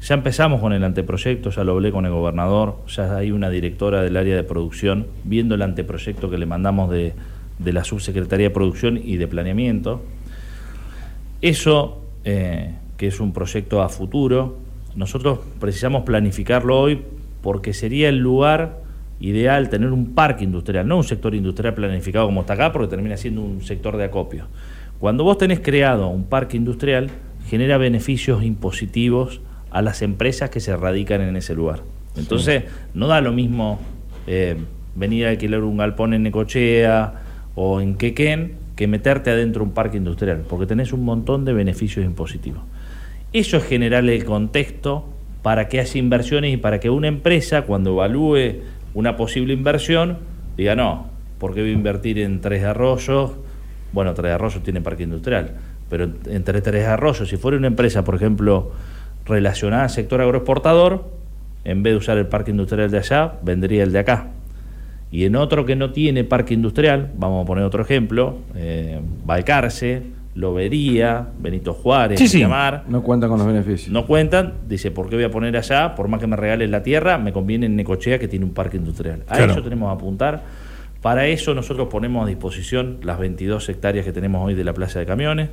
Ya empezamos con el anteproyecto, ya lo hablé con el gobernador, ya hay una directora del área de producción viendo el anteproyecto que le mandamos de, de la subsecretaría de producción y de planeamiento. Eso, eh, que es un proyecto a futuro, nosotros precisamos planificarlo hoy porque sería el lugar ideal tener un parque industrial, no un sector industrial planificado como está acá, porque termina siendo un sector de acopio. Cuando vos tenés creado un parque industrial, genera beneficios impositivos a las empresas que se radican en ese lugar. Entonces, no da lo mismo eh, venir a alquilar un galpón en Necochea o en Quequén que meterte adentro de un parque industrial, porque tenés un montón de beneficios impositivos. Eso es generar el contexto para que haya inversiones y para que una empresa, cuando evalúe una posible inversión, diga, no, ¿por qué voy a invertir en Tres Arroyos? Bueno, Tres Arroyos tiene parque industrial, pero entre Tres Arroyos, si fuera una empresa, por ejemplo, relacionada al sector agroexportador, en vez de usar el parque industrial de allá, vendría el de acá. Y en otro que no tiene parque industrial, vamos a poner otro ejemplo, eh, Balcarce, Lobería, Benito Juárez, Sí, sí. No cuentan con los beneficios. no cuentan, dice, ¿por qué voy a poner allá? Por más que me regalen la tierra, me conviene en Necochea que tiene un parque industrial. A Claro. eso tenemos que apuntar. Para eso nosotros ponemos a disposición las 22 hectáreas que tenemos hoy de la plaza de camiones.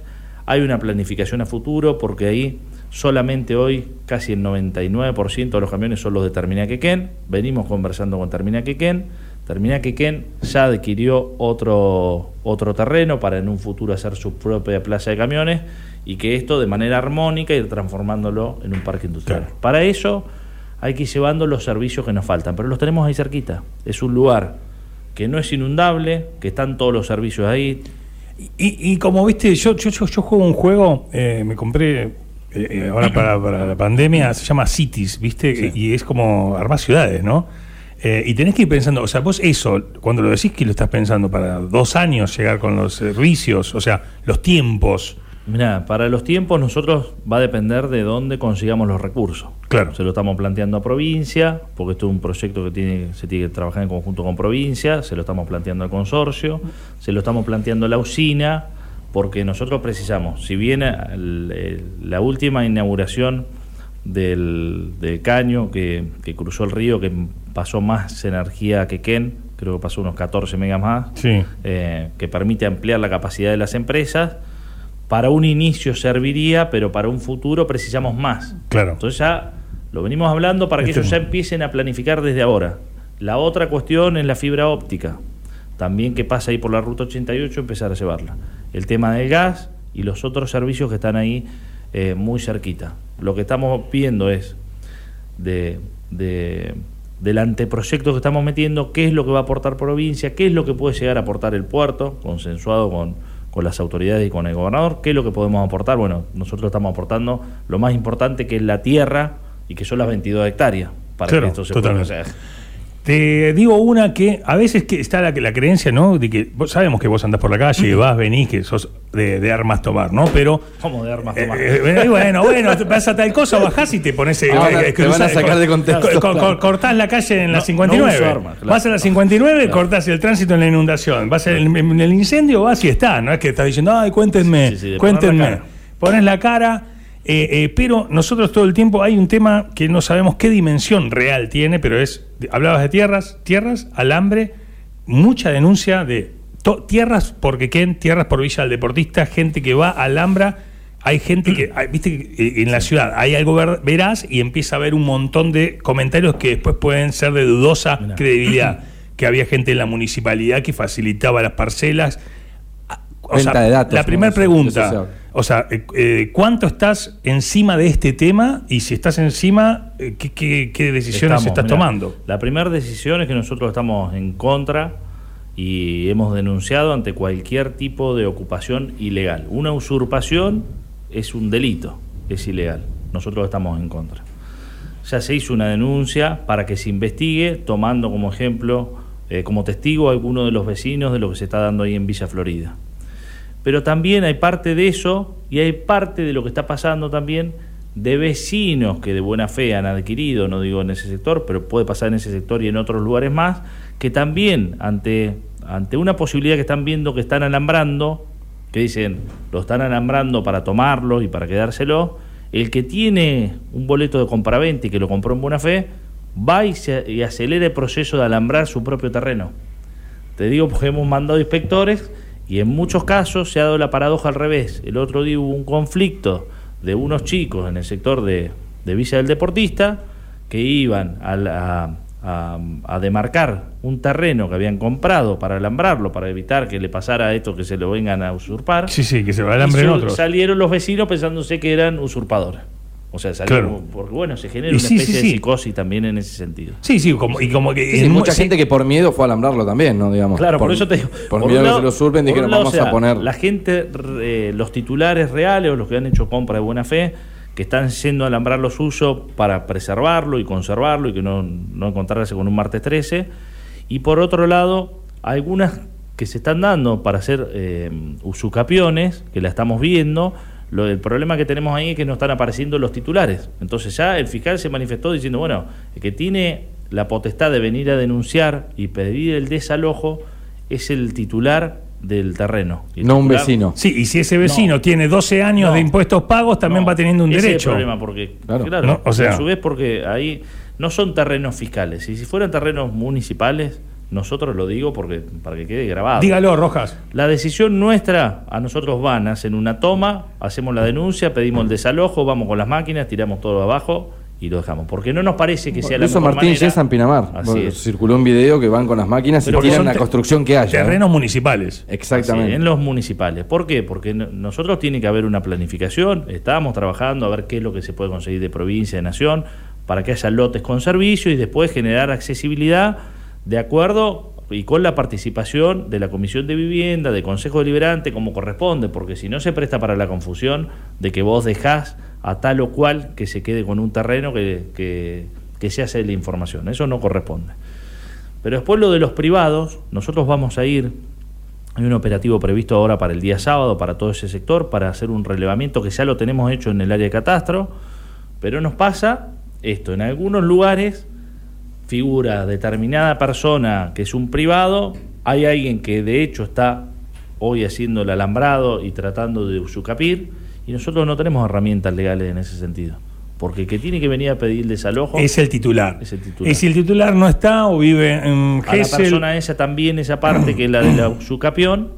Hay una planificación a futuro porque ahí solamente hoy casi el 99% de los camiones son los de Termina Quequén. Venimos conversando con Termina Quequén. Termina Quequén ya adquirió otro, otro terreno para en un futuro hacer su propia plaza de camiones y que esto de manera armónica ir transformándolo en un parque industrial. Claro. Para eso hay que ir llevando los servicios que nos faltan, pero los tenemos ahí cerquita. Es un lugar que no es inundable, que están todos los servicios ahí. Y, y como viste, yo, yo, yo, yo juego un juego, eh, me compré eh, eh, ahora para, para la pandemia, se llama Cities, ¿viste? Sí. Y es como armar ciudades, ¿no? Eh, y tenés que ir pensando, o sea, vos eso, cuando lo decís que lo estás pensando para dos años llegar con los servicios, o sea, los tiempos. Mira, para los tiempos nosotros va a depender de dónde consigamos los recursos. Claro. Se lo estamos planteando a provincia, porque esto es un proyecto que tiene, se tiene que trabajar en conjunto con provincia, se lo estamos planteando al consorcio, se lo estamos planteando a la usina, porque nosotros precisamos, si bien el- la última inauguración del, del caño que, que cruzó el río, que pasó más energía que Ken, creo que pasó unos 14 megas más, Sí. eh, que permite ampliar la capacidad de las empresas. Para un inicio serviría, pero para un futuro precisamos más. Claro. Entonces ya lo venimos hablando para que Este- ellos ya empiecen a planificar desde ahora. La otra cuestión es la fibra óptica. También que pasa ahí por la ruta 88, empezar a llevarla. El tema del gas y los otros servicios que están ahí eh, muy cerquita. Lo que estamos viendo es de, de- del anteproyecto que estamos metiendo, qué es lo que va a aportar provincia, qué es lo que puede llegar a aportar el puerto, consensuado con, con las autoridades y con el gobernador, qué es lo que podemos aportar. Bueno, nosotros estamos aportando lo más importante que es la tierra y que son las 22 hectáreas para Claro, que esto se pueda hacer. Te digo una que a veces que está la, la creencia, ¿no? De que vos sabemos que vos andás por la calle, vas, venís, que sos de, de armas tomar, ¿no? Pero. ¿Cómo de armas Eh, tomar? eh, bueno, bueno, te pasa tal cosa, bajás y te pones. eh, Ahora eh, te van a sacar de contexto, co- co- claro. cortás la calle en la No, 59. no uso armas, claro. Vas a la 59, Claro. cortás el tránsito en la inundación. Vas en, en el incendio, vas y está. No es que estás diciendo, ay, cuéntenme, Sí, sí, de cuéntenme. la. Pones la cara. Eh, eh, pero nosotros todo el tiempo hay un tema que no sabemos qué dimensión real tiene, pero es, hablabas de tierras, tierras, alambre, mucha denuncia de tierras porque Ken, tierras por Villa del Deportista, gente que va a Alhambra, hay gente que, hay- viste, que, eh, en la ciudad hay algo ver- veraz y empieza a haber un montón de comentarios que después pueden ser de dudosa Mirá. credibilidad, que había gente en la municipalidad que facilitaba las parcelas. O Venta sea, de datos, la primera pregunta, o sea, eh, ¿cuánto estás encima de este tema? Y si estás encima, eh, ¿qué, qué- qué decisiones Estamos, estás mirá, tomando? La primera decisión es que nosotros estamos en contra y hemos denunciado ante cualquier tipo de ocupación ilegal. Una usurpación es un delito, es ilegal. Nosotros estamos en contra. Ya se hizo una denuncia para que se investigue, tomando como ejemplo, eh, como testigo, a alguno de los vecinos de lo que se está dando ahí en Villa Florida. Pero también hay parte de eso y hay parte de lo que está pasando también de vecinos que de buena fe han adquirido, no digo en ese sector, pero puede pasar en ese sector y en otros lugares más, que también ante, ante una posibilidad que están viendo que están alambrando, que dicen, lo están alambrando para tomarlo y para quedárselo, el que tiene un boleto de compraventa y que lo compró en buena fe, va y, se, y acelera el proceso de alambrar su propio terreno. Te digo porque hemos mandado inspectores y en muchos casos se ha dado la paradoja al revés. El otro día hubo un conflicto de unos chicos en el sector de, de Villa del Deportista que iban a, la- a- a demarcar un terreno que habían comprado para alambrarlo, para evitar que le pasara esto que se lo vengan a usurpar. Sí, sí, que se va Y el hambre en su- otros. salieron los vecinos pensándose que eran usurpadores. O sea, Claro. porque bueno, se genera Y una sí, especie sí, de sí. psicosis también en ese sentido. Sí, sí, como, y como que... Sí, sí, en mu- mucha sí, gente que por miedo fue a alambrarlo también, ¿no? Digamos. Claro, por, eso te digo. Por, miedo a que lado- se lo surben, dijeron, lado, vamos o sea, a poner. La gente, eh, los titulares reales o los que han hecho compra de buena fe, que están yendo a alambrar lo suyo para preservarlo y conservarlo y que no, no encontrarse con un martes 13. Y por otro lado, algunas que se están dando para hacer eh, usucapiones, que la estamos viendo. Lo, el problema que tenemos ahí es que no están apareciendo los titulares. Entonces ya el fiscal se manifestó diciendo, bueno, el que tiene la potestad de venir a denunciar y pedir el desalojo es el titular del terreno. Y No un vecino. Sí, y si ese vecino No. tiene 12 años No. de impuestos pagos, también No, va teniendo un ese derecho. Es el problema, porque, Claro. claro, No, o sea- a su vez, porque ahí no son terrenos fiscales. Y si fueran terrenos municipales, nosotros lo digo porque para que quede grabado. Dígalo, Rojas. La decisión nuestra, a nosotros van, hacen una toma, hacemos la denuncia, pedimos el desalojo, vamos con las máquinas, tiramos todo abajo y lo dejamos. Porque no nos parece que sea la mejor Martín manera. Yesa en Pinamar. Así Bueno, es. Circuló un video que van con las máquinas Pero y tiran la construcción que haya. ¿eh? Terrenos municipales. Exactamente. Así, en los municipales. ¿Por qué? Porque no- nosotros tiene que haber una planificación, estamos trabajando a ver qué es lo que se puede conseguir de provincia, de nación, para que haya lotes con servicio y después generar accesibilidad de acuerdo y con la participación de la Comisión de Vivienda, de Consejo Deliberante, como corresponde, porque si no se presta para la confusión de que vos dejás a tal o cual que se quede con un terreno que, que, que se hace la información. Eso no corresponde. Pero después lo de los privados, nosotros vamos a ir, hay un operativo previsto ahora para el día sábado, para todo ese sector, para hacer un relevamiento que ya lo tenemos hecho en el área de catastro, pero nos pasa esto, en algunos lugares figura determinada persona que es un privado, hay alguien que de hecho está hoy haciendo el alambrado y tratando de usucapir, y nosotros no tenemos herramientas legales en ese sentido. Porque el que tiene que venir a pedir el desalojo Es el titular. Es el titular. Y si el titular no está o vive en a la persona esa también, esa parte que es la de la usucapión,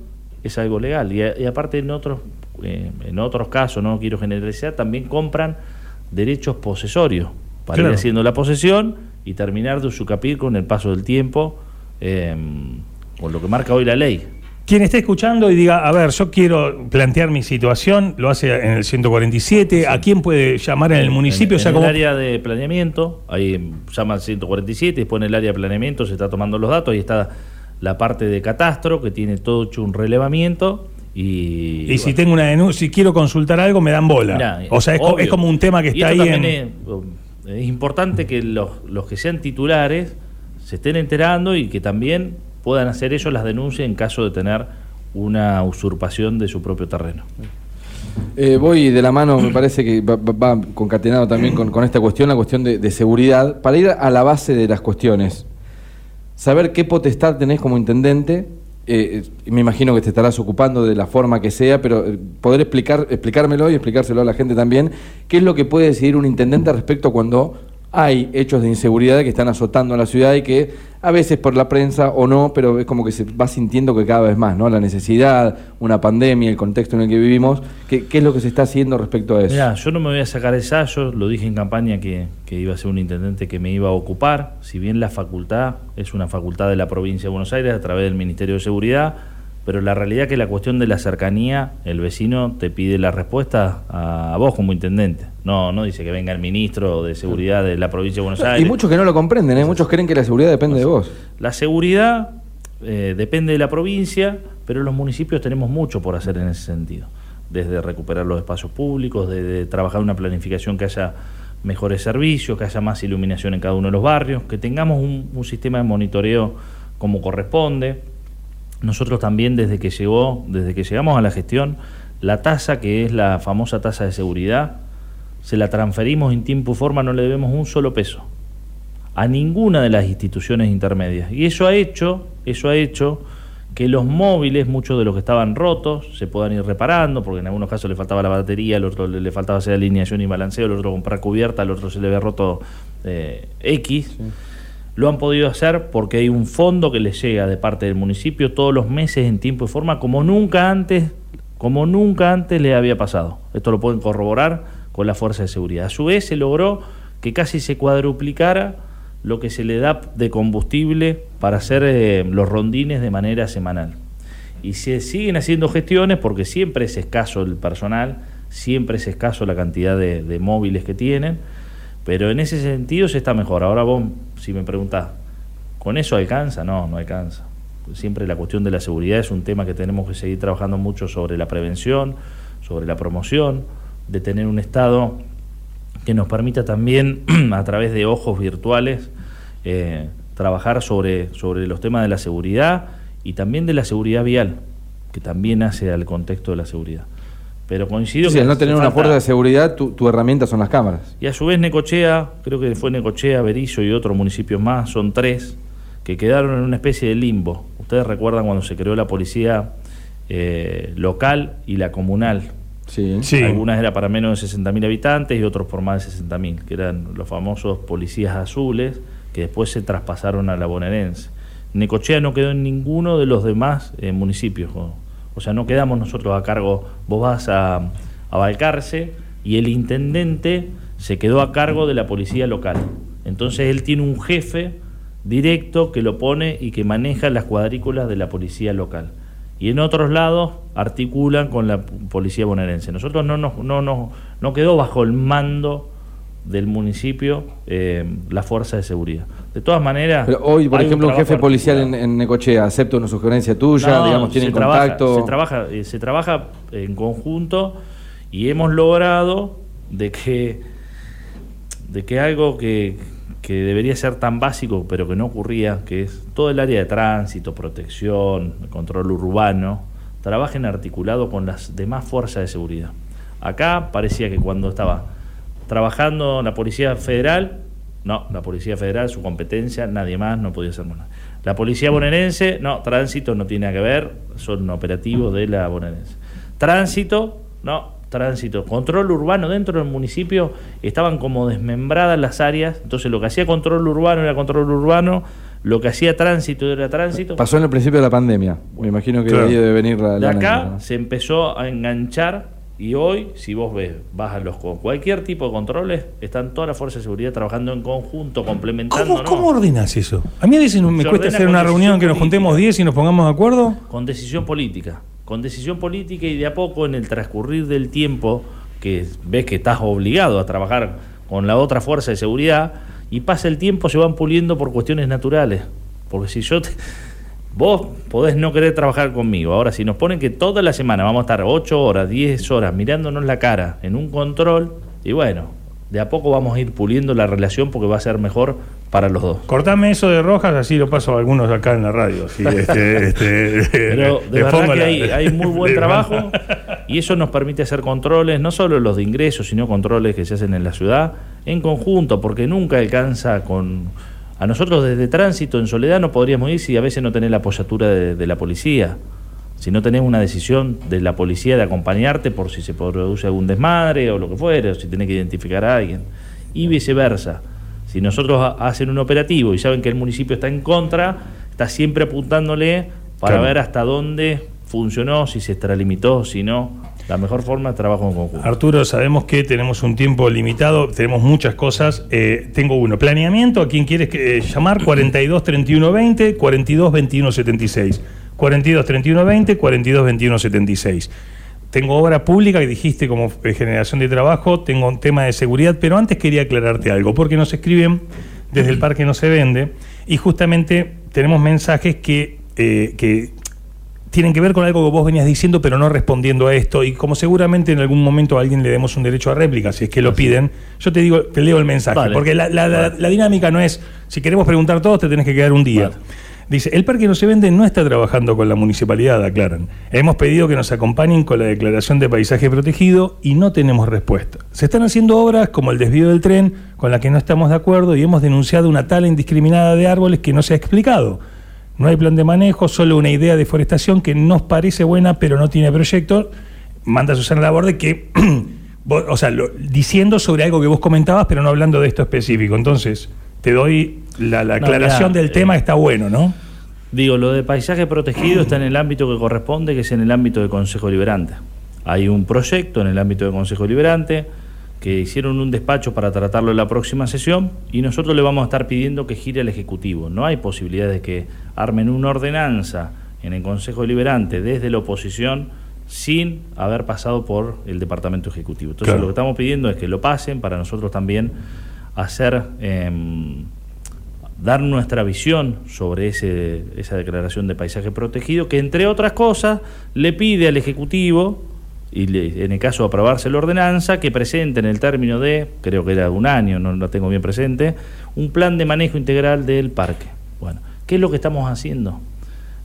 es algo legal. Y, a- y aparte en otros, eh, en otros casos, no quiero generalizar, también compran derechos posesorios para Claro. ir haciendo la posesión y terminar de usucapir con el paso del tiempo, eh, con lo que marca hoy la ley. Quien esté escuchando y diga, a ver, yo quiero plantear mi situación, lo hace en el 147, ¿a quién puede llamar en el municipio? En, o sea, en como- el área de planeamiento, ahí llama al 147, después en el área de planeamiento se está tomando los datos, ahí está la parte de catastro que tiene todo hecho un relevamiento y... y si tengo una denuncia, si quiero consultar algo, me dan bola. mirá, o sea, es, co- obvio. es como un tema que está ahí en... Es, es importante que los, los que sean titulares se estén enterando y que también puedan hacer ellos las denuncias en caso de tener una usurpación de su propio terreno. Eh, voy de la mano, me parece que va, va- concatenado también con, con esta cuestión, la cuestión de, de seguridad, para ir a la base de las cuestiones. Saber qué potestad tenés como intendente, eh, eh, me imagino que te estarás ocupando de la forma que sea, pero eh, poder explicar, explicármelo y explicárselo a la gente también, qué es lo que puede decidir un intendente respecto cuando hay hechos de inseguridad que están azotando a la ciudad y que a veces por la prensa o no, pero es como que se va sintiendo que cada vez más, ¿no? La necesidad, una pandemia, el contexto en el que vivimos, ¿qué, es lo que se está haciendo respecto a eso? Mirá, yo no me voy a sacar el sallo, lo dije en campaña que, que iba a ser un intendente que me iba a ocupar, si bien la facultad es una facultad de la provincia de Buenos Aires a través del Ministerio de Seguridad, pero la realidad es que la cuestión de la cercanía, el vecino te pide la respuesta a, vos como intendente. No, no dice que venga el ministro de seguridad de la provincia de Buenos Aires. Y muchos que no lo comprenden, ¿eh? muchos creen que la seguridad depende de vos. La seguridad eh, depende de la provincia, pero los municipios tenemos mucho por hacer en ese sentido. Desde recuperar los espacios públicos, de, trabajar una planificación que haya mejores servicios, que haya más iluminación en cada uno de los barrios, que tengamos un sistema de monitoreo como corresponde nosotros también desde que llegó, desde que llegamos a la gestión, la tasa que es la famosa tasa de seguridad, se la transferimos en tiempo y forma, no le debemos un solo peso a ninguna de las instituciones intermedias. Y eso ha hecho, eso ha hecho que los móviles, muchos de los que estaban rotos, se puedan ir reparando, porque en algunos casos le faltaba la batería, al otro le, faltaba hacer alineación y balanceo, al otro comprar cubierta, al otro se le había roto eh, X. Lo han podido hacer porque hay un fondo que les llega de parte del municipio todos los meses en tiempo y forma como nunca antes, como nunca antes le había pasado. Esto lo pueden corroborar con la fuerza de seguridad. A su vez se logró que casi se cuadruplicara lo que se le da de combustible para hacer eh, los rondines de manera semanal. Y se siguen haciendo gestiones porque siempre es escaso el personal, siempre es escaso la cantidad de, de móviles que tienen pero en ese sentido se está mejor. Ahora vos, si me preguntás, ¿con eso alcanza? No, no alcanza. Siempre la cuestión de la seguridad es un tema que tenemos que seguir trabajando mucho sobre la prevención, sobre la promoción, de tener un Estado que nos permita también, a través de ojos virtuales, eh, trabajar sobre, sobre los temas de la seguridad y también de la seguridad vial, que también hace al contexto de la seguridad. Pero coincido sí, al no tener una fuerza de seguridad, tu, herramienta son las cámaras. Y a su vez Necochea, creo que fue Necochea, Berillo y otros municipios más, son tres, que quedaron en una especie de limbo. Ustedes recuerdan cuando se creó la policía eh, local y la comunal. Sí. Algunas eran para menos de 60.000 habitantes y otros por más de 60.000, que eran los famosos policías azules, que después se traspasaron a la bonaerense. Necochea no quedó en ninguno de los demás eh, municipios. O sea, no quedamos nosotros a cargo, vos vas a, a Balcarce y el intendente se quedó a cargo de la policía local. Entonces él tiene un jefe directo que lo pone y que maneja las cuadrículas de la policía local. Y en otros lados articulan con la policía bonaerense. Nosotros no, no, no, no quedó bajo el mando del municipio eh, la fuerza de seguridad. De todas maneras. Pero hoy, por ejemplo, un, jefe policial en, Necochea acepta una sugerencia tuya, digamos, tiene contacto. se, trabaja, eh, se trabaja en conjunto y hemos logrado de que, de que algo que, que debería ser tan básico, pero que no ocurría, que es todo el área de tránsito, protección, control urbano, trabajen articulado con las demás fuerzas de seguridad. Acá parecía que cuando estaba trabajando la Policía Federal, no, la Policía Federal, su competencia, nadie más, no podía ser nada. La Policía Bonaerense, no, tránsito no tiene que ver, son operativos de la Bonaerense. Tránsito, no, tránsito. Control urbano dentro del municipio estaban como desmembradas las áreas, entonces lo que hacía control urbano era control urbano, lo que hacía tránsito era tránsito. Pasó en el principio de la pandemia, me imagino que de ahí debe venir la... De acá se empezó a enganchar y hoy, si vos ves, vas a los cualquier tipo de controles, están todas las fuerzas de seguridad trabajando en conjunto, complementando. ¿Cómo, ¿cómo ordenas eso? A mí a veces me cuesta hacer una reunión que nos juntemos 10 y nos pongamos de acuerdo. Con decisión política. Con decisión política y de a poco en el transcurrir del tiempo, que ves que estás obligado a trabajar con la otra fuerza de seguridad, y pasa el tiempo, se van puliendo por cuestiones naturales. Porque si yo te, Vos podés no querer trabajar conmigo. Ahora, si nos ponen que toda la semana vamos a estar 8 horas, 10 horas mirándonos la cara en un control, y bueno, de a poco vamos a ir puliendo la relación porque va a ser mejor para los dos. Cortame eso de Rojas, así lo paso a algunos acá en la radio. Este, este, Pero de verdad que hay, hay, muy buen trabajo y eso nos permite hacer controles, no solo los de ingresos, sino controles que se hacen en la ciudad en conjunto, porque nunca alcanza con a nosotros desde tránsito en soledad no podríamos ir si a veces no tenés la apoyatura de, la policía, si no tenés una decisión de la policía de acompañarte por si se produce algún desmadre o lo que fuere, o si tenés que identificar a alguien, y viceversa. Si nosotros hacen un operativo y saben que el municipio está en contra, está siempre apuntándole para ver hasta dónde funcionó, si se extralimitó, si no la mejor forma de trabajo en conjunto. Arturo, sabemos que tenemos un tiempo limitado, tenemos muchas cosas. Eh, tengo uno, planeamiento, ¿a quién quieres que, eh, llamar? 42 31 20, 42 21 76. 42 31 20, 42 21 76. Tengo obra pública que dijiste como eh, generación de trabajo, tengo un tema de seguridad, pero antes quería aclararte algo, porque nos escriben desde el parque no se vende y justamente tenemos mensajes que, eh, que tienen que ver con algo que vos venías diciendo, pero no respondiendo a esto. Y como seguramente en algún momento a alguien le demos un derecho a réplica, si es que lo piden, yo te digo, te leo el mensaje. Vale. Porque la, la- la- la dinámica no es, si queremos preguntar todos, te tenés que quedar un día. Vale. Dice, el parque no se vende no está trabajando con la municipalidad, aclaran. Hemos pedido que nos acompañen con la declaración de paisaje protegido y no tenemos respuesta. Se están haciendo obras como el desvío del tren, con la que no estamos de acuerdo y hemos denunciado una tala indiscriminada de árboles que no se ha explicado. No hay plan de manejo, solo una idea de forestación que nos parece buena, pero no tiene proyecto. Manda Susana Laborde que, vos- o sea, lo- diciendo sobre algo que vos comentabas, pero no hablando de esto específico. Entonces, te doy la, la No, aclaración mirá, del tema, eh, está bueno, ¿no? Digo, lo de paisaje protegido está en el ámbito que corresponde, que es en el ámbito del Consejo Liberante. Hay un proyecto en el ámbito del Consejo Liberante que hicieron un despacho para tratarlo en la próxima sesión y nosotros le vamos a estar pidiendo que gire al Ejecutivo. No hay posibilidad de que armen una ordenanza en el Consejo Liberante desde la oposición sin haber pasado por el Departamento Ejecutivo. Entonces Claro. lo que estamos pidiendo es que lo pasen para nosotros también hacer... em, dar nuestra visión sobre ese, esa declaración de paisaje protegido, que entre otras cosas le pide al Ejecutivo, y le- en el caso de aprobarse la ordenanza, que presente en el término de, creo que era un año, no lo tengo bien presente, un plan de manejo integral del parque. Bueno, ¿qué es lo que estamos haciendo?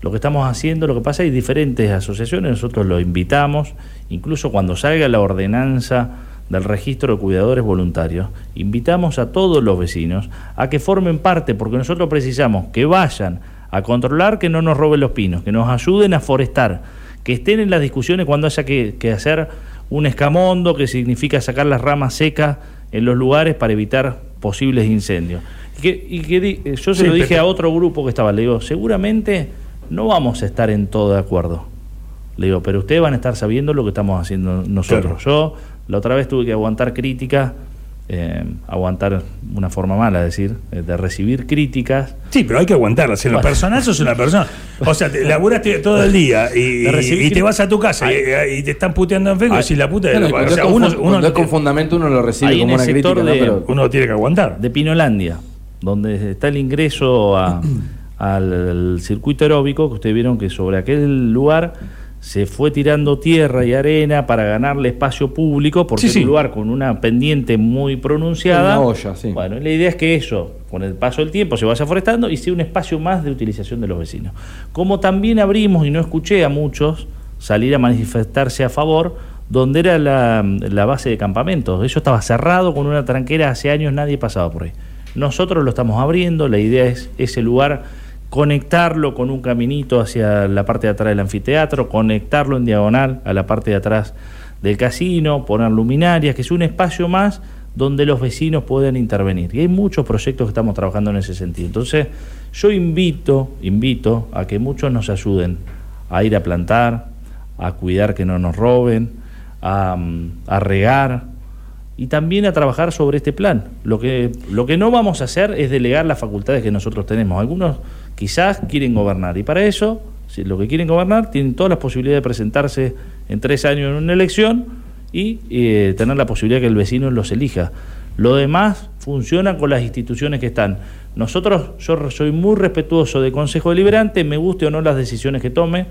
Lo que estamos haciendo, lo que pasa, hay diferentes asociaciones, nosotros lo invitamos, incluso cuando salga la ordenanza del registro de cuidadores voluntarios, invitamos a todos los vecinos a que formen parte, porque nosotros precisamos que vayan a controlar que no nos roben los pinos, que nos ayuden a forestar, que estén en las discusiones cuando haya que, que hacer un escamondo, que significa sacar las ramas secas en los lugares para evitar posibles incendios. Y que, y que di- yo se Sí, lo dije a otro grupo que estaba, le digo, seguramente no vamos a estar en todo de acuerdo. Le digo, pero ustedes van a estar sabiendo lo que estamos haciendo nosotros. Yo la otra vez tuve que aguantar críticas, eh, aguantar una forma mala, es decir, eh, de recibir críticas. Sí, pero hay que aguantarlas. En lo Bueno. personal sos una persona. O sea, te laburaste todo el día y, te vas a tu casa Ay. y, y te están puteando en Facebook y decís la puta de Claro, la- O sea, uno, con fundamento uno lo recibe como una crítica, ¿no? Pero- uno tiene que aguantar. de Pinolandia, donde está el ingreso a- al, circuito aeróbico, que ustedes vieron que sobre aquel lugar se fue tirando tierra y arena para ganarle espacio público, porque Sí, es sí. un lugar con una pendiente muy pronunciada. Una olla, sí. Bueno, la idea es que eso, con el paso del tiempo, se vaya forestando y sea un espacio más de utilización de los vecinos. Como también abrimos, y no escuché a muchos salir a manifestarse a favor, donde era la, la base de campamentos. Eso estaba cerrado con una tranquera, hace años nadie pasaba por ahí. Nosotros lo estamos abriendo, la idea es ese lugar conectarlo con un caminito hacia la parte de atrás del anfiteatro, conectarlo en diagonal a la parte de atrás del casino, poner luminarias, que es un espacio más donde los vecinos puedan intervenir. Y hay muchos proyectos que estamos trabajando en ese sentido. Entonces, yo invito, invito a que muchos nos ayuden a ir a plantar, a cuidar que no nos roben, a, mm, a regar y también a trabajar sobre este plan. Lo que, lo que no vamos a hacer es delegar las facultades que nosotros tenemos. Algunos quizás quieren gobernar y para eso, si lo que quieren gobernar, tienen todas las posibilidades de presentarse en tres años en una elección y eh, tener la posibilidad que el vecino los elija. Lo demás funciona con las instituciones que están. Nosotros, yo soy muy respetuoso del Consejo Deliberante, me guste o no las decisiones que tome,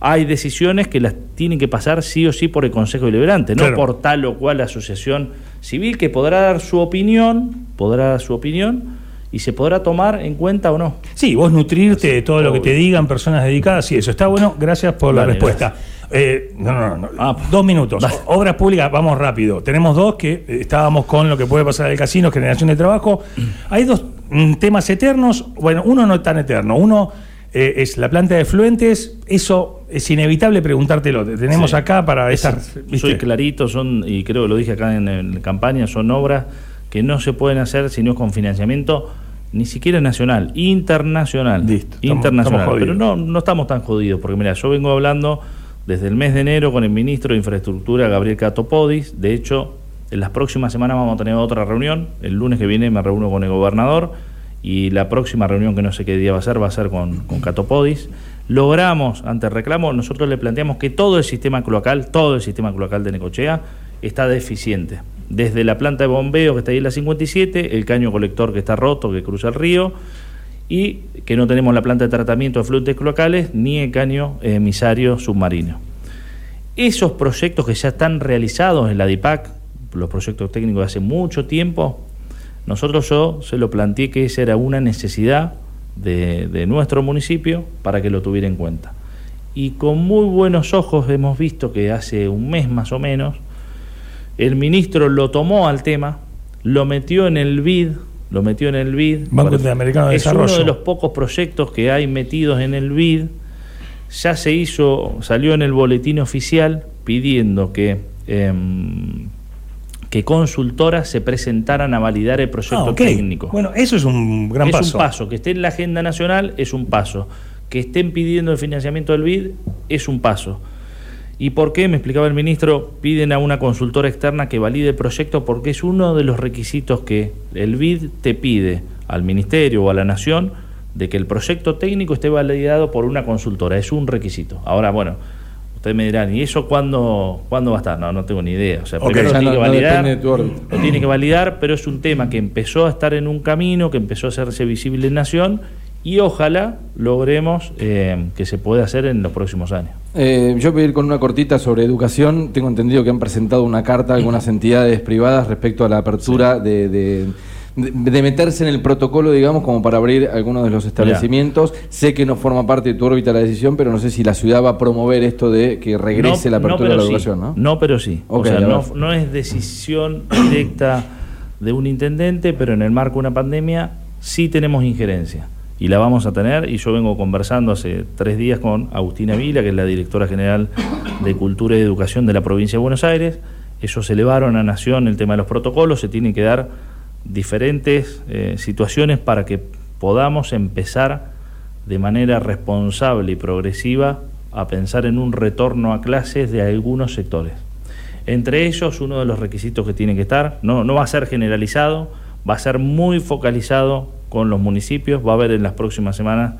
hay decisiones que las tienen que pasar sí o sí por el Consejo Deliberante, no Claro. por tal o cual asociación civil que podrá dar su opinión, podrá dar su opinión y se podrá tomar en cuenta o no. Sí, vos nutrirte de todo lo que te digan personas dedicadas, sí, eso está bueno. Gracias por la respuesta. Eh, no, no, no, Ah, dos minutos. Obras públicas, vamos rápido. Tenemos dos que eh, estábamos con lo que puede pasar en el casino, generación de trabajo. Hay dos mm, temas eternos. Bueno, uno no es tan eterno. Uno eh, es la planta de fluentes. Eso es inevitable preguntártelo. Te Tenemos Sí. acá para estar. Soy clarito, son, y creo que lo dije acá en, en campaña, son obras que no se pueden hacer si no es con financiamiento ni siquiera nacional, internacional. Listo, internacional. estamos Pero no, no estamos tan jodidos, porque mira, yo vengo hablando desde el mes de enero con el ministro de Infraestructura, Gabriel Catopodis. De hecho, en las próximas semanas vamos a tener otra reunión. El lunes que viene me reúno con el gobernador y la próxima reunión, que no sé qué día va a ser, va a ser con, con Catopodis. Logramos, ante el reclamo, nosotros le planteamos que todo el sistema cloacal, todo el sistema cloacal de Necochea, está deficiente. Desde la planta de bombeo que está ahí en la 57, el caño colector que está roto, que cruza el río, y que no tenemos la planta de tratamiento de fluentes cloacales ni el caño emisario submarino. Esos proyectos que ya están realizados en la DIPAC, los proyectos técnicos de hace mucho tiempo, nosotros yo se lo planteé que esa era una necesidad de, nuestro municipio para que lo tuviera en cuenta. Y con muy buenos ojos hemos visto que hace un mes más o menos, el ministro lo tomó al tema, lo metió en el BID, lo metió en el BID. Banco Interamericano de es Desarrollo. uno de los pocos proyectos que hay metidos en el BID. Ya se hizo, salió en el boletín oficial pidiendo que em, que consultoras se presentaran a validar el proyecto Ah, técnico. Bueno, eso es un gran es paso. un paso. Que esté en la agenda nacional es un paso. Que estén pidiendo el financiamiento del BID es un paso. ¿Y por qué? Me explicaba el ministro, piden a una consultora externa que valide el proyecto porque es uno de los requisitos que el BID te pide al ministerio o a la nación de que el proyecto técnico esté validado por una consultora. Es un requisito. Ahora, bueno, ustedes me dirán, ¿y eso cuándo, cuándo va a estar? No, no tengo ni idea. O sea, Ok, primero ya tiene no- que no validar. Lo tiene que validar, pero es un tema que empezó a estar en un camino, que empezó a hacerse visible en Nación y ojalá logremos eh, que se pueda hacer en los próximos años. Eh, yo voy a ir con una cortita sobre educación. Tengo entendido que han presentado una carta a algunas entidades privadas respecto a la apertura de- de meterse en el protocolo, digamos, como para abrir algunos de los establecimientos. Sé que no forma parte de tu órbita la decisión, pero no sé si la ciudad va a promover esto de que regrese la apertura de la sí. educación, ¿no? No, pero sí. O sea, no, no es decisión directa de un intendente, pero en el marco de una pandemia sí tenemos injerencia. Y la vamos a tener, y yo vengo conversando hace tres días con Agustina Vila, que es la directora general de Cultura y Educación de la provincia de Buenos Aires. Ellos elevaron a Nación el tema de los protocolos, se tienen que dar diferentes eh, situaciones para que podamos empezar de manera responsable y progresiva a pensar en un retorno a clases de algunos sectores. Entre ellos, uno de los requisitos que tiene que estar, no, no va a ser generalizado, va a ser muy focalizado con los municipios, va a haber en las próximas semanas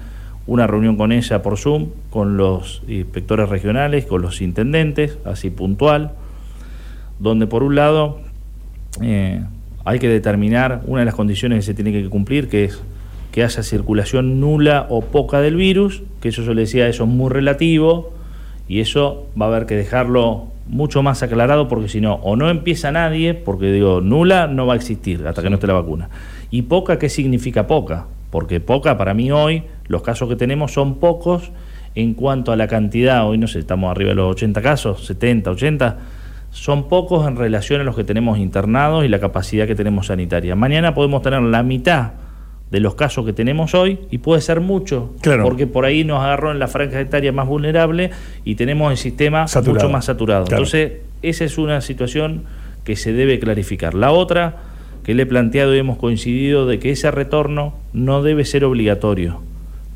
una reunión con ella por Zoom, con los inspectores regionales, con los intendentes, así puntual, donde por un lado eh, hay que determinar una de las condiciones que se tiene que cumplir, que es que haya circulación nula o poca del virus, que eso yo le decía, eso es muy relativo, y eso va a haber que dejarlo mucho más aclarado, porque si no, o no empieza nadie, porque digo, nula no va a existir hasta que no esté la vacuna. Y poca, ¿qué significa poca? Porque poca, para mí hoy, los casos que tenemos son pocos en cuanto a la cantidad, hoy no sé, estamos arriba de los 80 casos, 70, 80, son pocos en relación a los que tenemos internados y la capacidad que tenemos sanitaria. Mañana podemos tener la mitad de los casos que tenemos hoy y puede ser mucho, Claro. porque por ahí nos agarró en la franja etaria más vulnerable y tenemos el sistema Saturado. mucho más saturado. Claro. Entonces, esa es una situación que se debe clarificar. La otra que le he planteado y hemos coincidido de que ese retorno no debe ser obligatorio,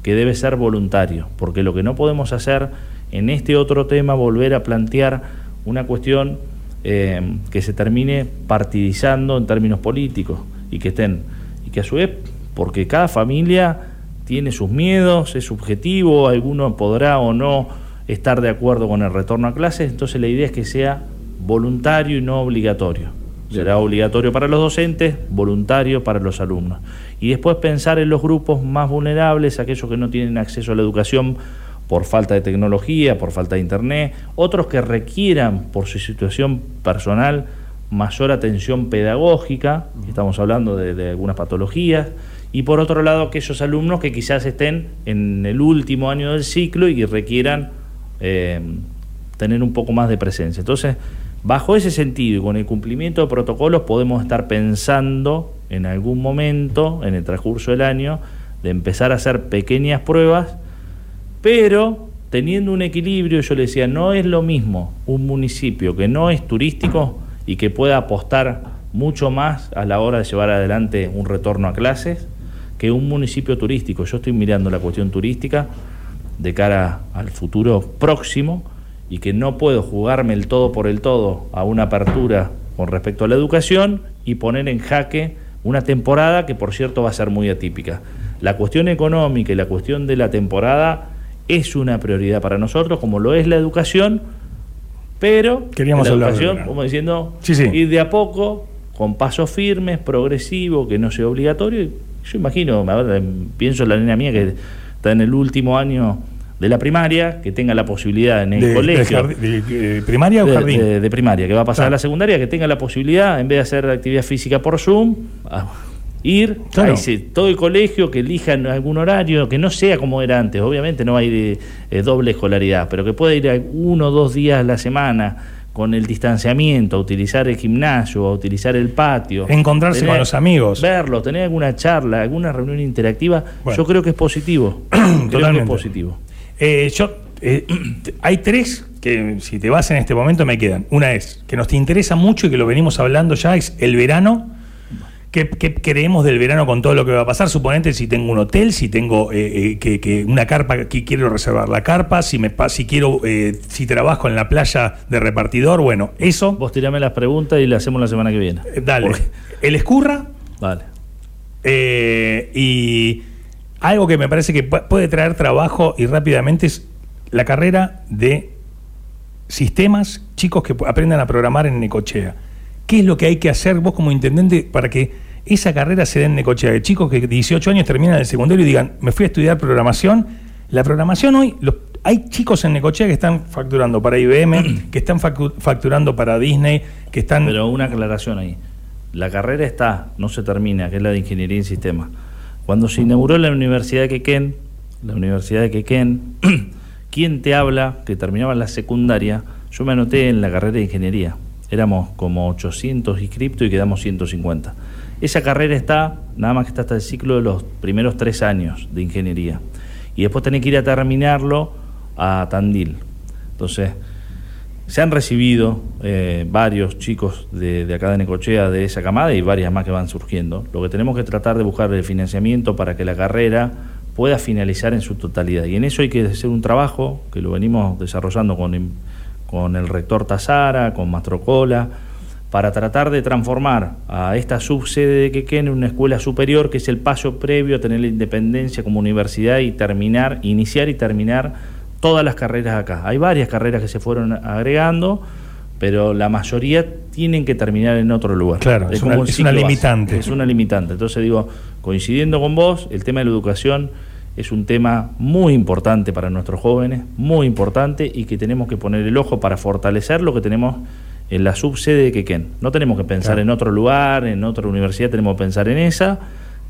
que debe ser voluntario, porque lo que no podemos hacer en este otro tema, volver a plantear una cuestión eh, que se termine partidizando en términos políticos y que estén, y que a su vez, porque cada familia tiene sus miedos, es subjetivo, alguno podrá o no estar de acuerdo con el retorno a clases, entonces la idea es que sea voluntario y no obligatorio. Será obligatorio para los docentes, voluntario para los alumnos. Y después pensar en los grupos más vulnerables, aquellos que no tienen acceso a la educación por falta de tecnología, por falta de internet, otros que requieran por su situación personal mayor atención pedagógica, estamos hablando de, de algunas patologías, y por otro lado aquellos alumnos que quizás estén en el último año del ciclo y requieran eh, tener un poco más de presencia. Entonces, bajo ese sentido y con el cumplimiento de protocolos podemos estar pensando en algún momento, en el transcurso del año, de empezar a hacer pequeñas pruebas, pero teniendo un equilibrio, yo le decía, no es lo mismo un municipio que no es turístico y que pueda apostar mucho más a la hora de llevar adelante un retorno a clases que un municipio turístico. Yo estoy mirando la cuestión turística de cara al futuro próximo y que no puedo jugarme el todo por el todo a una apertura con respecto a la educación y poner en jaque una temporada que por cierto va a ser muy atípica. La cuestión económica y la cuestión de la temporada es una prioridad para nosotros, como lo es la educación, pero Queríamos la educación, como diciendo, Sí, sí. ir de a poco, con pasos firmes, progresivo, que no sea obligatorio. Yo imagino, a ver, em, pienso en la nena mía que está en el último año de la primaria, que tenga la posibilidad en el De, colegio de- de primaria o de, jardín? de- de primaria, que va a pasar Claro. a la secundaria, que tenga la posibilidad, en vez de hacer actividad física por Zoom, a ir Claro. todo el colegio, que elijan algún horario, que no sea como era antes, obviamente no ir eh, doble escolaridad, pero que pueda ir uno o dos días a la semana con el distanciamiento, a utilizar el gimnasio, a utilizar el patio. Encontrarse con los amigos. Verlos, tener alguna charla, alguna reunión interactiva, Bueno. yo creo que es positivo. creo que es Totalmente. positivo. Eh, yo, eh, hay tres que si te vas en este momento me quedan. Una es que nos te interesa mucho y que lo venimos hablando ya, es el verano. ¿Qué, qué creemos del verano con todo lo que va a pasar? Suponete si tengo un hotel, si tengo eh, eh, que, que una carpa, que quiero reservar la carpa, si me si quiero, eh, si trabajo en la playa de repartidor, bueno, eso. Vos tirame las preguntas y las hacemos la semana que viene. dale. Porque- El escurra, Vale. Y algo que me parece que pu- puede traer trabajo y rápidamente es la carrera de sistemas, chicos que aprendan a programar en Necochea. ¿Qué es lo que hay que hacer vos como intendente para que esa carrera se dé en Necochea? De chicos que 18 años terminan el secundario y digan, me fui a estudiar programación. La programación hoy, los- hay chicos en Necochea que están facturando para IBM, que están facturando para Disney, que están... Pero una aclaración ahí. La carrera está, no se termina, que es la de Ingeniería en Sistemas. Cuando se inauguró la Universidad de Quequén, la Universidad de Quequén, ¿quién te habla que terminaba la secundaria? Yo me anoté en la carrera de Ingeniería. Éramos como 800 inscriptos y quedamos 150. Esa carrera está, nada más que está hasta el ciclo de los primeros tres años de Ingeniería. Y después tenés que ir a terminarlo a Tandil. Entonces, se han recibido eh, varios chicos de, de acá de Necochea de esa camada y varias más que van surgiendo. Lo que tenemos que tratar de buscar el financiamiento para que la carrera pueda finalizar en su totalidad. Y en eso hay que hacer un trabajo que lo venimos desarrollando con, con el rector Tazara, con Mastrocola, para tratar de transformar a esta subsede de Quequén en una escuela superior, que es el paso previo a tener la independencia como universidad y terminar, iniciar y terminar todas las carreras acá. Hay varias carreras que se fueron agregando, pero la mayoría tienen que terminar en otro lugar. Claro, es una- un es limitante. Es una limitante. Entonces digo, coincidiendo con vos, el tema de la educación es un tema muy importante para nuestros jóvenes, muy importante y que tenemos que poner el ojo para fortalecer lo que tenemos en la subsede de Quequén. No tenemos que pensar Claro. en otro lugar, en otra universidad, tenemos que pensar en esa,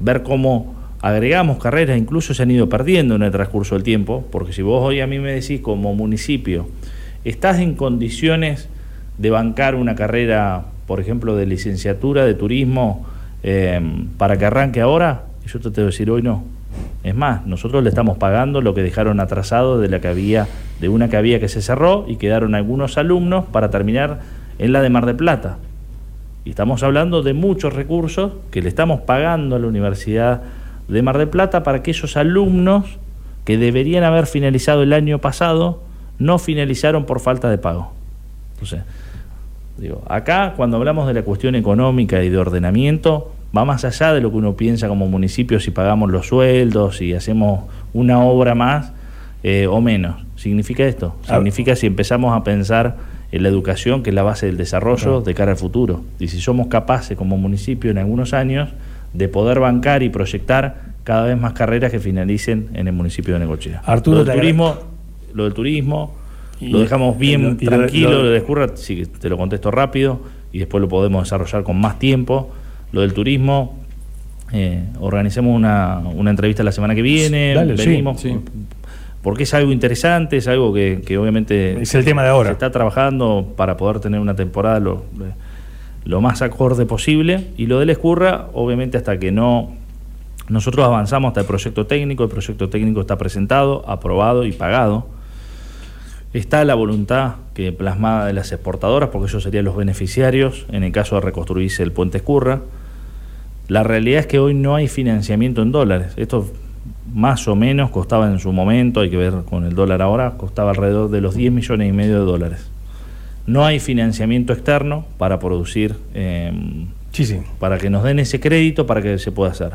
ver cómo agregamos carreras, incluso se han ido perdiendo en el transcurso del tiempo, porque si vos hoy a mí me decís como municipio, ¿estás en condiciones de bancar una carrera, por ejemplo, de licenciatura de turismo eh, para que arranque ahora? Y yo te tengo que decir hoy no. Es más, nosotros le estamos pagando lo que dejaron atrasado de la que había, de una que había que se cerró y quedaron algunos alumnos para terminar en la de Mar de Plata. Y estamos hablando de muchos recursos que le estamos pagando a la Universidad de Mar del Plata para que esos alumnos que deberían haber finalizado el año pasado no finalizaron por falta de pago. Entonces, digo, acá cuando hablamos de la cuestión económica y de ordenamiento, va más allá de lo que uno piensa como municipio si pagamos los sueldos, si hacemos una obra más eh, o menos. ¿Significa esto? Ah. Significa si empezamos a pensar en la educación, que es la base del desarrollo de cara al futuro. Y si somos capaces como municipio en algunos años de poder bancar y proyectar cada vez más carreras que finalicen en el municipio de Necochea. Arturo, lo del turismo, lo del turismo, Y- lo dejamos bien y lo- lo- tranquilo, lo- lo de Escurra, sí, te lo contesto rápido y después lo podemos desarrollar con más tiempo. Lo del turismo, eh, organicemos una, una entrevista la semana que viene, Dale, sí, venimos, sí. Porque es algo interesante, es algo que, que obviamente Es el tema de ahora. se está trabajando para poder tener una temporada lo, lo más acorde posible. Y lo del Escurra, obviamente hasta que no nosotros avanzamos hasta el proyecto técnico, el proyecto técnico está presentado, aprobado y pagado. Está la voluntad que plasmada de las exportadoras, porque ellos serían los beneficiarios en el caso de reconstruirse el puente Escurra. La realidad es que hoy no hay financiamiento en dólares. Esto más o menos costaba en su momento, hay que ver con el dólar ahora, costaba alrededor de los 10 millones y medio de dólares. No hay financiamiento externo para producir, eh, Sí, sí. para que nos den ese crédito para que se pueda hacer.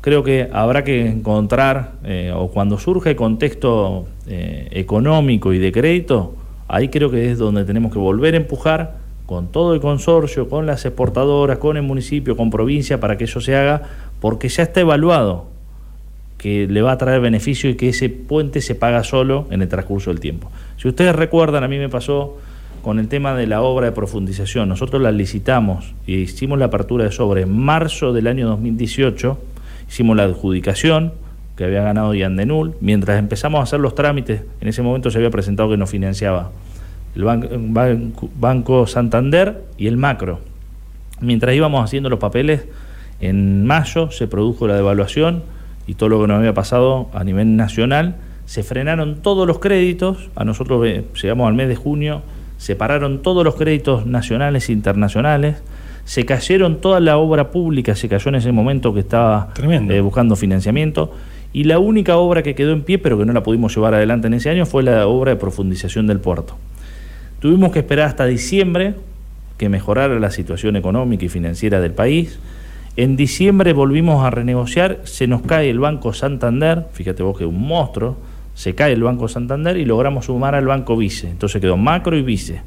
creo que habrá que encontrar, eh, o cuando surja el contexto eh, económico y de crédito, ahí creo que es donde tenemos que volver a empujar con todo el consorcio, con las exportadoras, con el municipio, con provincia, para que eso se haga, porque ya está evaluado que le va a traer beneficio y que ese puente se paga solo en el transcurso del tiempo. Si ustedes recuerdan, a mí me pasó con el tema de la obra de profundización. Nosotros la licitamos y hicimos la apertura de sobre en marzo del año 2018, hicimos la adjudicación que había ganado Yandenul, mientras empezamos a hacer los trámites, en ese momento se había presentado que nos financiaba el Banco Santander y el Macro. Mientras íbamos haciendo los papeles, en mayo se produjo la devaluación y todo lo que nos había pasado a nivel nacional, se frenaron todos los créditos, a nosotros llegamos al mes de junio, se pararon todos los créditos nacionales e internacionales, se cayeron toda la obra pública, se cayó en ese momento que estaba eh, buscando financiamiento, y la única obra que quedó en pie, pero que no la pudimos llevar adelante en ese año, fue la obra de profundización del puerto. Tuvimos que esperar hasta diciembre que mejorara la situación económica y financiera del país, en diciembre volvimos a renegociar, se nos cae el Banco Santander, fíjate vos que es un monstruo, se cae el Banco Santander y logramos sumar al Banco Vice. Entonces quedó macro y vice.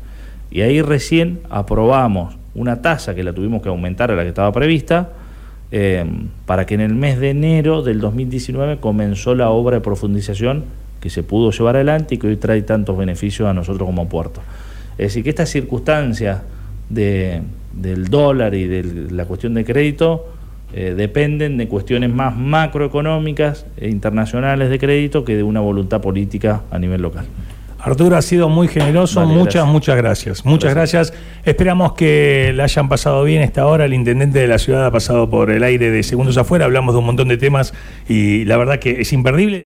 Y ahí recién aprobamos una tasa que la tuvimos que aumentar a la que estaba prevista, eh, para que en el mes de enero del 2019 comenzó la obra de profundización que se pudo llevar adelante y que hoy trae tantos beneficios a nosotros como puerto. Es decir, que esta circunstancia de, del dólar y de la cuestión de crédito eh, dependen de cuestiones más macroeconómicas e internacionales de crédito que de una voluntad política a nivel local. Arturo ha sido muy generoso, muchas, muchas gracias. Muchas gracias. Esperamos que la hayan pasado bien esta hora. El intendente de la ciudad ha pasado por el aire de segundos afuera, hablamos de un montón de temas y la verdad que es imperdible.